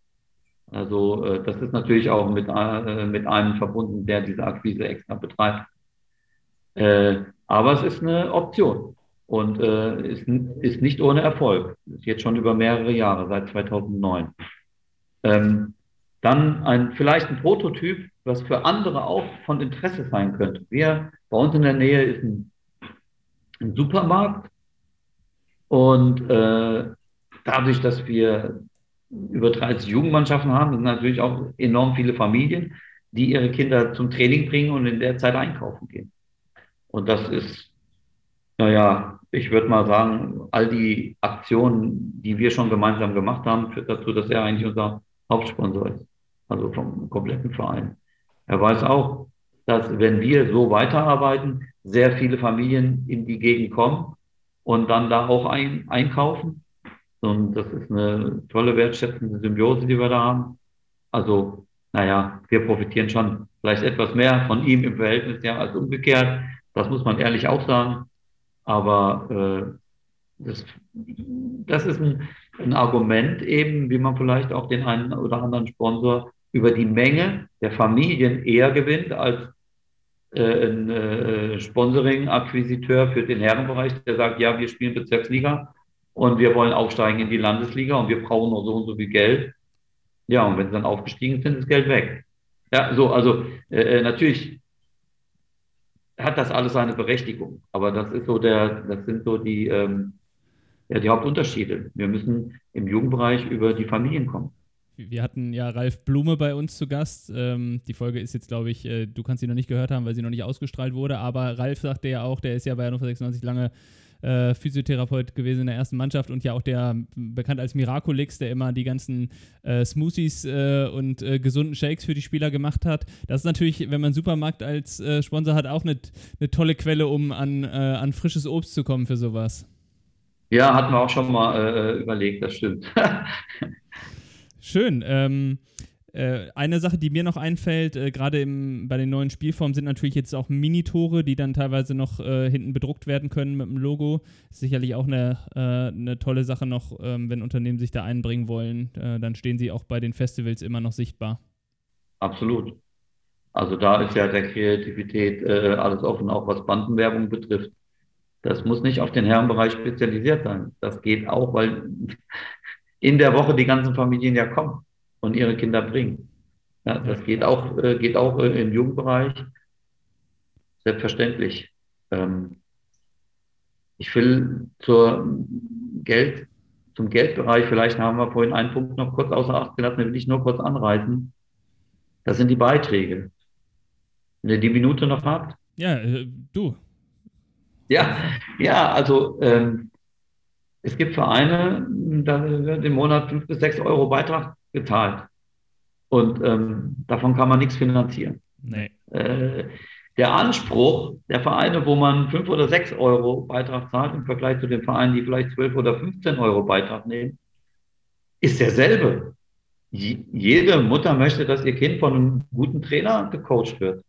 Also äh, das ist natürlich auch mit, äh, mit einem verbunden, der diese Akquise extra betreibt. Äh, aber es ist eine Option und äh, ist, ist nicht ohne Erfolg. Ist jetzt schon über mehrere Jahre, seit 2009. Ähm, dann ein, vielleicht ein Prototyp, was für andere auch von Interesse sein könnte. Wir, bei uns in der Nähe ist ein, ein Supermarkt und äh, dadurch, dass wir über 30 Jugendmannschaften haben, sind natürlich auch enorm viele Familien, die ihre Kinder zum Training bringen und in der Zeit einkaufen gehen. Und das ist naja, ich würde mal sagen, all die Aktionen, die wir schon gemeinsam gemacht haben, führt dazu, dass er eigentlich unser Hauptsponsor ist. Also vom kompletten Verein. Er weiß auch, dass wenn wir so weiterarbeiten, sehr viele Familien in die Gegend kommen und dann da auch ein, einkaufen. Und das ist eine tolle, wertschätzende Symbiose, die wir da haben. Also, naja, wir profitieren schon vielleicht etwas mehr von ihm im Verhältnis ja als umgekehrt. Das muss man ehrlich auch sagen. Aber äh, das, das ist ein, ein Argument eben, wie man vielleicht auch den einen oder anderen Sponsor über die Menge der Familien eher gewinnt als äh, ein äh, Sponsoring-Akquisiteur für den Herrenbereich, der sagt, ja, wir spielen Bezirksliga und wir wollen aufsteigen in die Landesliga und wir brauchen noch so und so viel Geld. Ja, und wenn sie dann aufgestiegen sind, ist Geld weg. Ja, so, also äh, äh natürlich hat das alles seine Berechtigung. Aber das ist so der, das sind so die, ähm, ja, die Hauptunterschiede. Wir müssen im Jugendbereich über die Familien kommen. Wir hatten ja Ralf Blume bei uns zu Gast. Ähm, die Folge ist jetzt, glaube ich, äh, du kannst sie noch nicht gehört haben, weil sie noch nicht ausgestrahlt wurde. Aber Ralf sagte ja auch, der ist ja bei Hannover 96 lange äh, Physiotherapeut gewesen in der ersten Mannschaft und ja auch der bekannt als Miraculix, der immer die ganzen äh, Smoothies äh, und äh, gesunden Shakes für die Spieler gemacht hat. Das ist natürlich, wenn man Supermarkt als äh, Sponsor hat, auch eine ne tolle Quelle, um an, an frisches Obst zu kommen für sowas. Ja, hatten wir auch schon mal überlegt, das stimmt. Schön. Ähm, äh, eine Sache, die mir noch einfällt, äh, gerade bei den neuen Spielformen, sind natürlich jetzt auch Minitore, die dann teilweise noch äh, hinten bedruckt werden können mit dem Logo. Sicherlich auch eine, äh, eine tolle Sache noch, ähm, wenn Unternehmen sich da einbringen wollen. Äh, dann stehen sie auch bei den Festivals immer noch sichtbar. Absolut. Also da ist ja der Kreativität äh, alles offen, auch was Bandenwerbung betrifft. Das muss nicht auf den Herrenbereich spezialisiert sein. Das geht auch, weil in der Woche die ganzen Familien ja kommen und ihre Kinder bringen. Ja, das geht auch, äh, geht auch äh, im Jugendbereich. Selbstverständlich. Ähm, ich will zur Geld, zum Geldbereich, vielleicht haben wir vorhin einen Punkt noch kurz außer Acht gelassen, den will ich nur kurz anreißen. Das sind die Beiträge. Wenn ihr die Minute noch habt. Ja, äh, du. Ja, ja, also ähm, es gibt Vereine, da wird im Monat fünf bis sechs Euro Beitrag gezahlt. Und ähm, davon kann man nichts finanzieren. Nee. Äh, der Anspruch der Vereine, wo man fünf oder sechs Euro Beitrag zahlt im Vergleich zu den Vereinen, die vielleicht zwölf oder 15 Euro Beitrag nehmen, ist derselbe. Jede Mutter möchte, dass ihr Kind von einem guten Trainer gecoacht wird.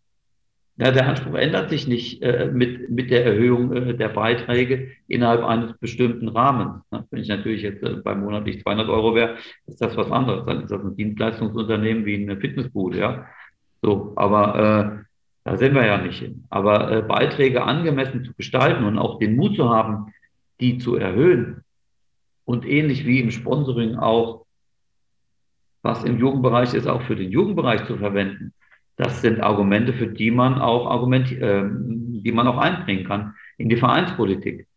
Ja, der Anspruch ändert sich nicht äh, mit, mit der Erhöhung äh, der Beiträge innerhalb eines bestimmten Rahmens. Ne? Wenn ich natürlich jetzt äh, beim monatlich 200 Euro wäre, ist das was anderes. Dann ist das ein Dienstleistungsunternehmen wie eine Fitnessbude, ja. So, aber äh, da sind wir ja nicht hin. Aber äh, Beiträge angemessen zu gestalten und auch den Mut zu haben, die zu erhöhen und ähnlich wie im Sponsoring auch, was im Jugendbereich ist, auch für den Jugendbereich zu verwenden das sind Argumente, für die man auch Argument, äh, die man auch einbringen kann in die Vereinspolitik.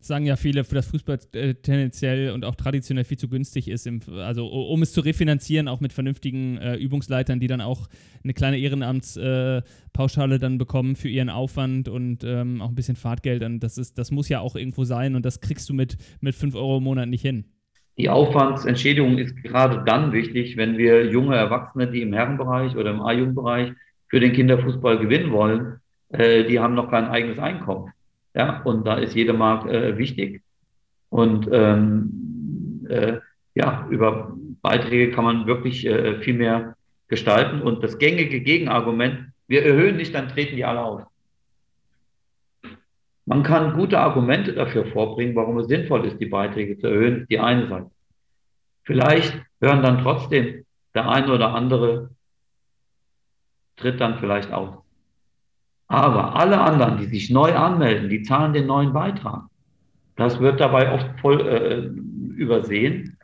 Sagen ja viele, dass Fußball äh, tendenziell und auch traditionell viel zu günstig ist, im, also um es zu refinanzieren, auch mit vernünftigen äh, Übungsleitern, die dann auch eine kleine Ehrenamtspauschale dann bekommen für ihren Aufwand und ähm, auch ein bisschen Fahrtgeld. Und das, ist, das muss ja auch irgendwo sein und das kriegst du mit, mit 5 Euro im Monat nicht hin. Die Aufwandsentschädigung ist gerade dann wichtig, wenn wir junge Erwachsene, die im Herrenbereich oder im A-Jugendbereich für den Kinderfußball gewinnen wollen, äh, die haben noch kein eigenes Einkommen. Ja, und da ist jede Mark äh, wichtig. Und ähm, äh, ja, über Beiträge kann man wirklich äh, viel mehr gestalten. Und das gängige Gegenargument, wir erhöhen nicht, dann treten die alle aus. Man kann gute Argumente dafür vorbringen, warum es sinnvoll ist, die Beiträge zu erhöhen, die eine Seite. Vielleicht hören dann trotzdem der eine oder andere tritt dann vielleicht aus. Aber alle anderen, die sich neu anmelden, die zahlen den neuen Beitrag. Das wird dabei oft voll äh, übersehen.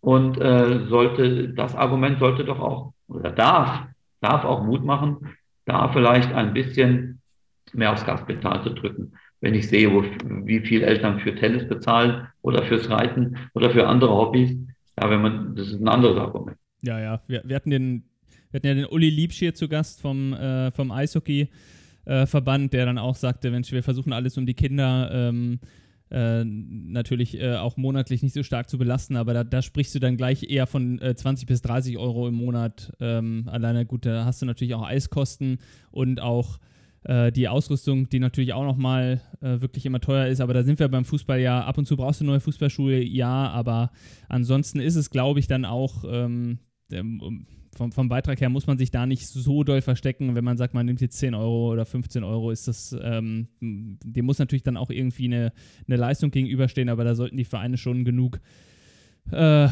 Und äh, sollte, das Argument sollte doch auch, oder darf, darf auch Mut machen, da vielleicht ein bisschen mehr aufs Gaspedal zu drücken wenn ich sehe, wo, wie viel Eltern für Tennis bezahlen oder fürs Reiten oder für andere Hobbys. Ja, wenn man, das ist ein anderes Argument. Ja, ja. Wir, wir hatten den, wir hatten ja den Uli Liebsch hier zu Gast vom, äh, vom Eishockey. Äh, der dann auch sagte, Mensch, wir versuchen alles, um die Kinder ähm, äh, natürlich äh, auch monatlich nicht so stark zu belasten, aber da, da sprichst du dann gleich eher von äh, 20 bis 30 Euro im Monat. Ähm, alleine gut, da hast du natürlich auch Eiskosten und auch äh, die Ausrüstung, die natürlich auch nochmal äh, wirklich immer teuer ist, aber da sind wir beim Fußball. Ja, ab und zu brauchst du neue Fußballschule, ja, aber ansonsten ist es, glaube ich, dann auch ähm, vom, vom, Beitrag her muss man sich da nicht so doll verstecken, wenn man sagt, man nimmt jetzt 10 Euro oder 15 Euro, ist das, ähm, dem muss natürlich dann auch irgendwie eine, eine Leistung gegenüberstehen, aber da sollten die Vereine schon genug äh,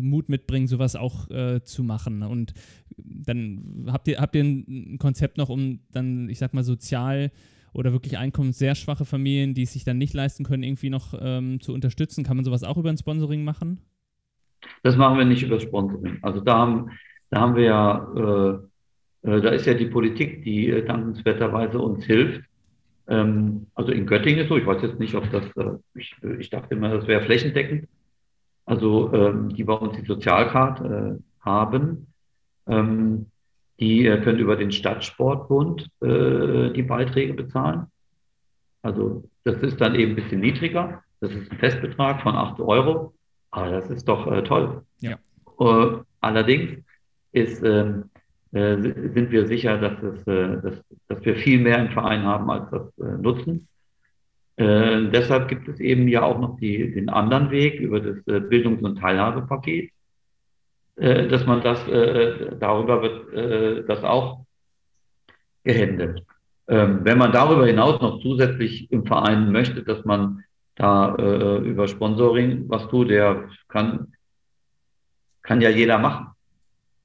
Mut mitbringen, sowas auch äh, zu machen. Und dann habt ihr, habt ihr ein Konzept noch, um dann, ich sag mal, sozial oder wirklich einkommenssehr schwache Familien, die es sich dann nicht leisten können, irgendwie noch ähm, zu unterstützen? Kann man sowas auch über ein Sponsoring machen? Das machen wir nicht über Sponsoring. Also da haben, da haben wir ja, äh, äh, da ist ja die Politik, die äh, dankenswerterweise uns hilft. Ähm, also in Göttingen ist so, ich weiß jetzt nicht, ob das, äh, ich, ich dachte immer, das wäre flächendeckend also ähm, die bei uns die Sozialcard äh, haben. Ähm, die äh, können über den Stadtsportbund äh, die Beiträge bezahlen. Also das ist dann eben ein bisschen niedriger. Das ist ein Festbetrag von 8 Euro. Aber das ist doch äh, toll. Ja. Äh, allerdings ist, ähm, äh, sind wir sicher, dass, es, dass, dass wir viel mehr im Verein haben, als das nutzen. Äh, deshalb gibt es eben ja auch noch die, den anderen Weg über das Bildungs- und Teilhabepaket, dass man das, darüber wird das auch gehandelt. Ähm, wenn man darüber hinaus noch zusätzlich im Verein möchte, dass man da äh, über Sponsoring was tut, der kann, kann ja jeder machen.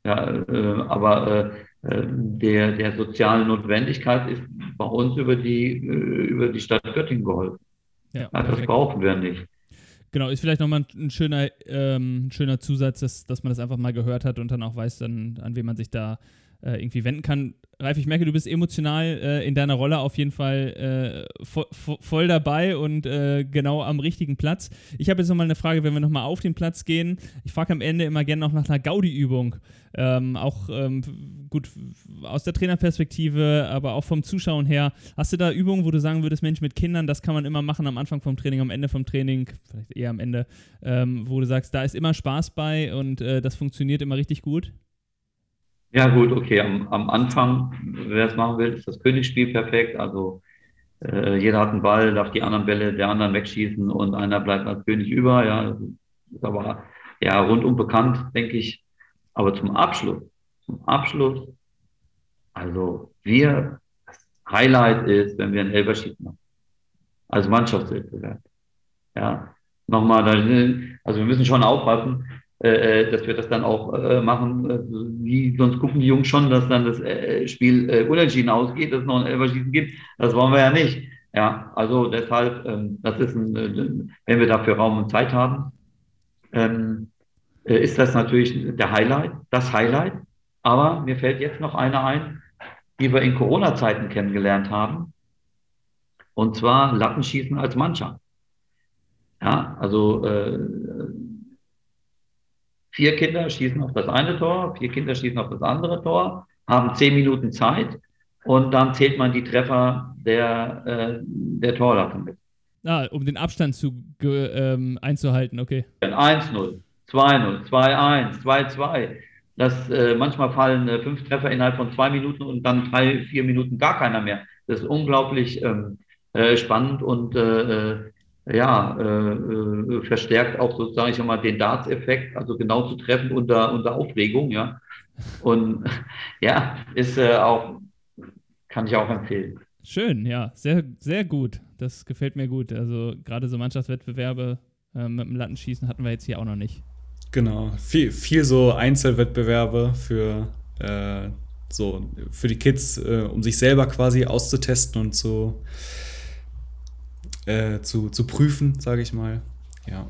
Ja, äh, aber äh, äh der, der sozialen Notwendigkeit ist bei uns über die, äh, über die Stadt Göttingen geholfen. Ja, ja, das brauchen wir nicht. Genau, ist vielleicht nochmal ein, schöner, ähm, schöner Zusatz, dass, dass man das einfach mal gehört hat und dann auch weiß, dann, an wen man sich da äh, irgendwie wenden kann. Ralf, ich merke, du bist emotional äh, in deiner Rolle auf jeden Fall äh, vo voll dabei und äh, genau am richtigen Platz. Ich habe jetzt nochmal eine Frage, wenn wir nochmal auf den Platz gehen. Ich frage am Ende immer gerne noch nach einer Gaudi-Übung. Ähm, auch ähm, gut aus der Trainerperspektive, aber auch vom Zuschauen her. Hast du da Übungen, wo du sagen würdest, Mensch, mit Kindern, das kann man immer machen am Anfang vom Training, am Ende vom Training, vielleicht eher am Ende, ähm, wo du sagst, da ist immer Spaß bei und äh, das funktioniert immer richtig gut? Ja, gut, okay. Am, am Anfang, wer es machen will, ist das Königsspiel perfekt. Also äh, jeder hat einen Ball, darf die anderen Bälle der anderen wegschießen und einer bleibt als König über. Ja, das ist aber ja rundum bekannt, denke ich. Aber zum Abschluss, zum Abschluss, also wir, das Highlight ist, wenn wir ein Elberschießen machen. Als Mannschaftswettbewerb. Ja, nochmal, also wir müssen schon aufpassen, äh, äh, dass wir das dann auch äh, machen. Wie, sonst gucken die Jungs schon, dass dann das Spiel unentschieden ausgeht, dass es noch ein Elferschießen gibt. Das wollen wir ja nicht. Ja, also deshalb, ähm, das ist ein, wenn wir dafür Raum und Zeit haben, ähm, ist das natürlich der Highlight, das Highlight. Aber mir fällt jetzt noch eine ein, die wir in Corona-Zeiten kennengelernt haben. Und zwar Lattenschießen als Mannschaft. Ja, also äh, Vier Kinder schießen auf das eine Tor, vier Kinder schießen auf das andere Tor, haben zehn Minuten Zeit und dann zählt man die Treffer der, äh, der Torlatte mit. Ah, um den Abstand zu, ähm, einzuhalten, okay. 1-0, 2-0, 2-1, 2-2. Das, äh, manchmal fallen äh, fünf Treffer innerhalb von zwei Minuten und dann drei, vier Minuten gar keiner mehr. Das ist unglaublich ähm, äh, spannend und äh, äh, ja, äh, verstärkt auch sozusagen, ich mal, den Darts-Effekt, also genau zu treffen unter, unter Aufregung, ja. Und ja, ist auch, kann ich auch empfehlen. Schön, ja, sehr, sehr gut. Das gefällt mir gut. Also gerade so Mannschaftswettbewerbe mit dem Lattenschießen hatten wir jetzt hier auch noch nicht. Genau, viel, viel so Einzelwettbewerbe für äh, so für die Kids, äh, um sich selber quasi auszutesten und zu äh, zu, zu prüfen, sage ich mal. Ja.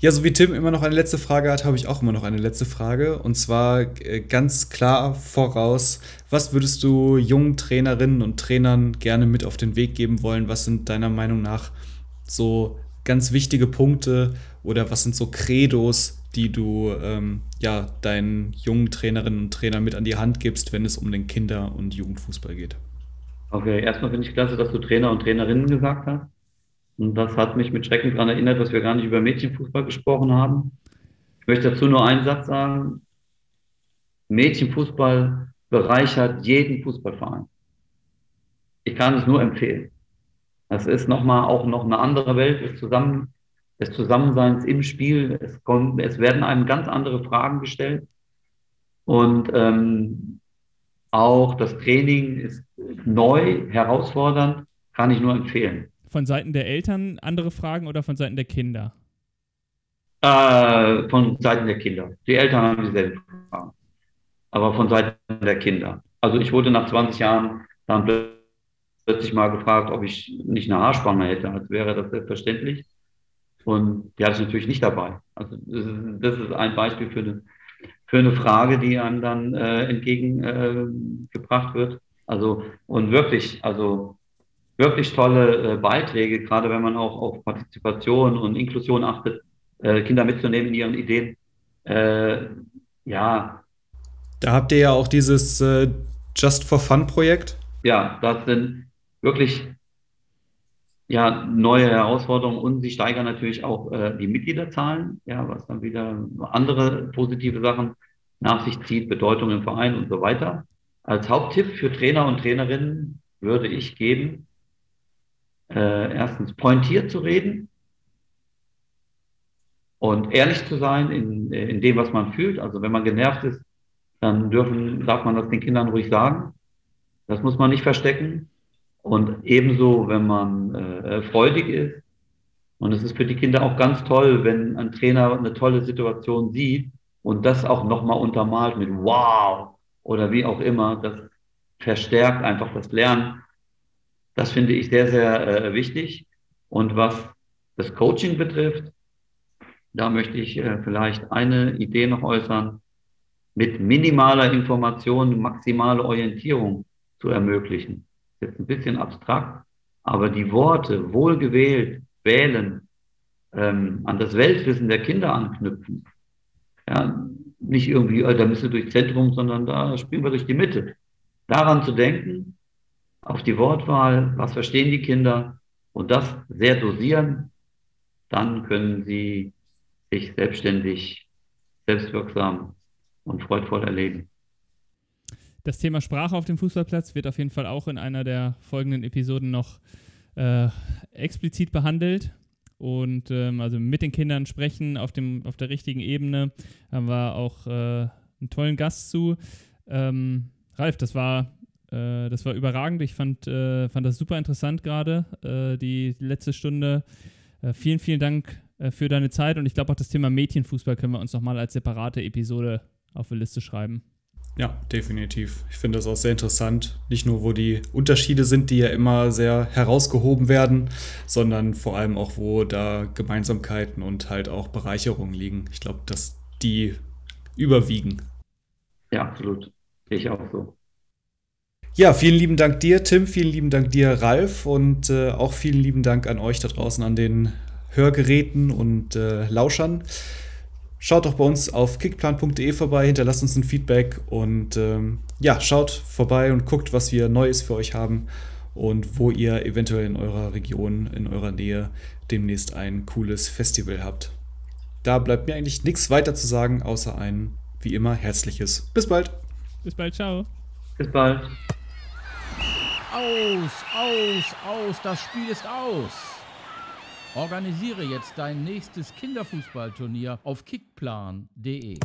Ja, so wie Tim immer noch eine letzte Frage hat, habe ich auch immer noch eine letzte Frage. Und zwar äh, ganz klar voraus, was würdest du jungen Trainerinnen und Trainern gerne mit auf den Weg geben wollen? Was sind deiner Meinung nach so ganz wichtige Punkte oder was sind so Credos, die du ähm, ja, deinen jungen Trainerinnen und Trainern mit an die Hand gibst, wenn es um den Kinder- und Jugendfußball geht? Okay, erstmal finde ich klasse, dass du Trainer und Trainerinnen gesagt hast. Und das hat mich mit Schrecken daran erinnert, dass wir gar nicht über Mädchenfußball gesprochen haben. Ich möchte dazu nur einen Satz sagen. Mädchenfußball bereichert jeden Fußballverein. Ich kann es nur empfehlen. Das ist nochmal auch noch eine andere Welt des, Zusammen, des Zusammenseins im Spiel. Es, kommt, es werden einem ganz andere Fragen gestellt. Und ähm, auch das Training ist neu, herausfordernd, kann ich nur empfehlen. Von Seiten der Eltern andere Fragen oder von Seiten der Kinder? Äh, von Seiten der Kinder. Die Eltern haben dieselben Fragen. Aber von Seiten der Kinder. Also ich wurde nach 20 Jahren dann plötzlich mal gefragt, ob ich nicht eine Haarspange hätte, als wäre das selbstverständlich. Und die hatte ich natürlich nicht dabei. Also das ist, das ist ein Beispiel für eine, für eine Frage, die einem dann äh, entgegengebracht äh, wird. Also und wirklich, also wirklich tolle äh, Beiträge, gerade wenn man auch auf Partizipation und Inklusion achtet, äh, Kinder mitzunehmen in ihren Ideen. Äh, ja. Da habt ihr ja auch dieses äh, Just for Fun Projekt. Ja, das sind wirklich ja, neue Herausforderungen und sie steigern natürlich auch äh, die Mitgliederzahlen, ja, was dann wieder andere positive Sachen nach sich zieht, Bedeutung im Verein und so weiter. Als Haupttipp für Trainer und Trainerinnen würde ich geben, äh, erstens pointiert zu reden und ehrlich zu sein in, in dem, was man fühlt. Also wenn man genervt ist, dann dürfen, darf man das den Kindern ruhig sagen. Das muss man nicht verstecken. Und ebenso, wenn man äh, freudig ist. Und es ist für die Kinder auch ganz toll, wenn ein Trainer eine tolle Situation sieht und das auch nochmal untermalt mit Wow oder wie auch immer. Das verstärkt einfach das Lernen. Das finde ich sehr, sehr äh, wichtig. Und was das Coaching betrifft, da möchte ich äh, vielleicht eine Idee noch äußern, mit minimaler Information maximale Orientierung zu ermöglichen. Jetzt ein bisschen abstrakt, aber die Worte wohlgewählt wählen, ähm, an das Weltwissen der Kinder anknüpfen. Ja, nicht irgendwie, äh, da müsst ihr durchs Zentrum, sondern da springen wir durch die Mitte. Daran zu denken, auf die Wortwahl, was verstehen die Kinder und das sehr dosieren, dann können sie sich selbstständig, selbstwirksam und freudvoll erleben. Das Thema Sprache auf dem Fußballplatz wird auf jeden Fall auch in einer der folgenden Episoden noch äh, explizit behandelt. Und ähm, also mit den Kindern sprechen auf, dem, auf der richtigen Ebene. Haben wir auch äh, einen tollen Gast zu. Ähm, Ralf, das war äh, das war überragend. Ich fand, äh, fand das super interessant gerade, äh, die letzte Stunde. Äh, vielen, vielen Dank für deine Zeit und ich glaube auch das Thema Mädchenfußball können wir uns nochmal als separate Episode auf die Liste schreiben. Ja, definitiv. Ich finde das auch sehr interessant. Nicht nur, wo die Unterschiede sind, die ja immer sehr herausgehoben werden, sondern vor allem auch, wo da Gemeinsamkeiten und halt auch Bereicherungen liegen. Ich glaube, dass die überwiegen. Ja, absolut. Ich auch so. Ja, vielen lieben Dank dir, Tim. Vielen lieben Dank dir, Ralf. Und äh, auch vielen lieben Dank an euch da draußen an den Hörgeräten und äh, Lauschern. Schaut doch bei uns auf kickplan.de vorbei, hinterlasst uns ein Feedback und ähm, ja, schaut vorbei und guckt, was wir Neues für euch haben und wo ihr eventuell in eurer Region, in eurer Nähe demnächst ein cooles Festival habt. Da bleibt mir eigentlich nichts weiter zu sagen, außer ein, wie immer, herzliches. Bis bald. Bis bald, ciao. Bis bald. Aus, aus, aus, das Spiel ist aus. Organisiere jetzt dein nächstes Kinderfußballturnier auf kickplan.de.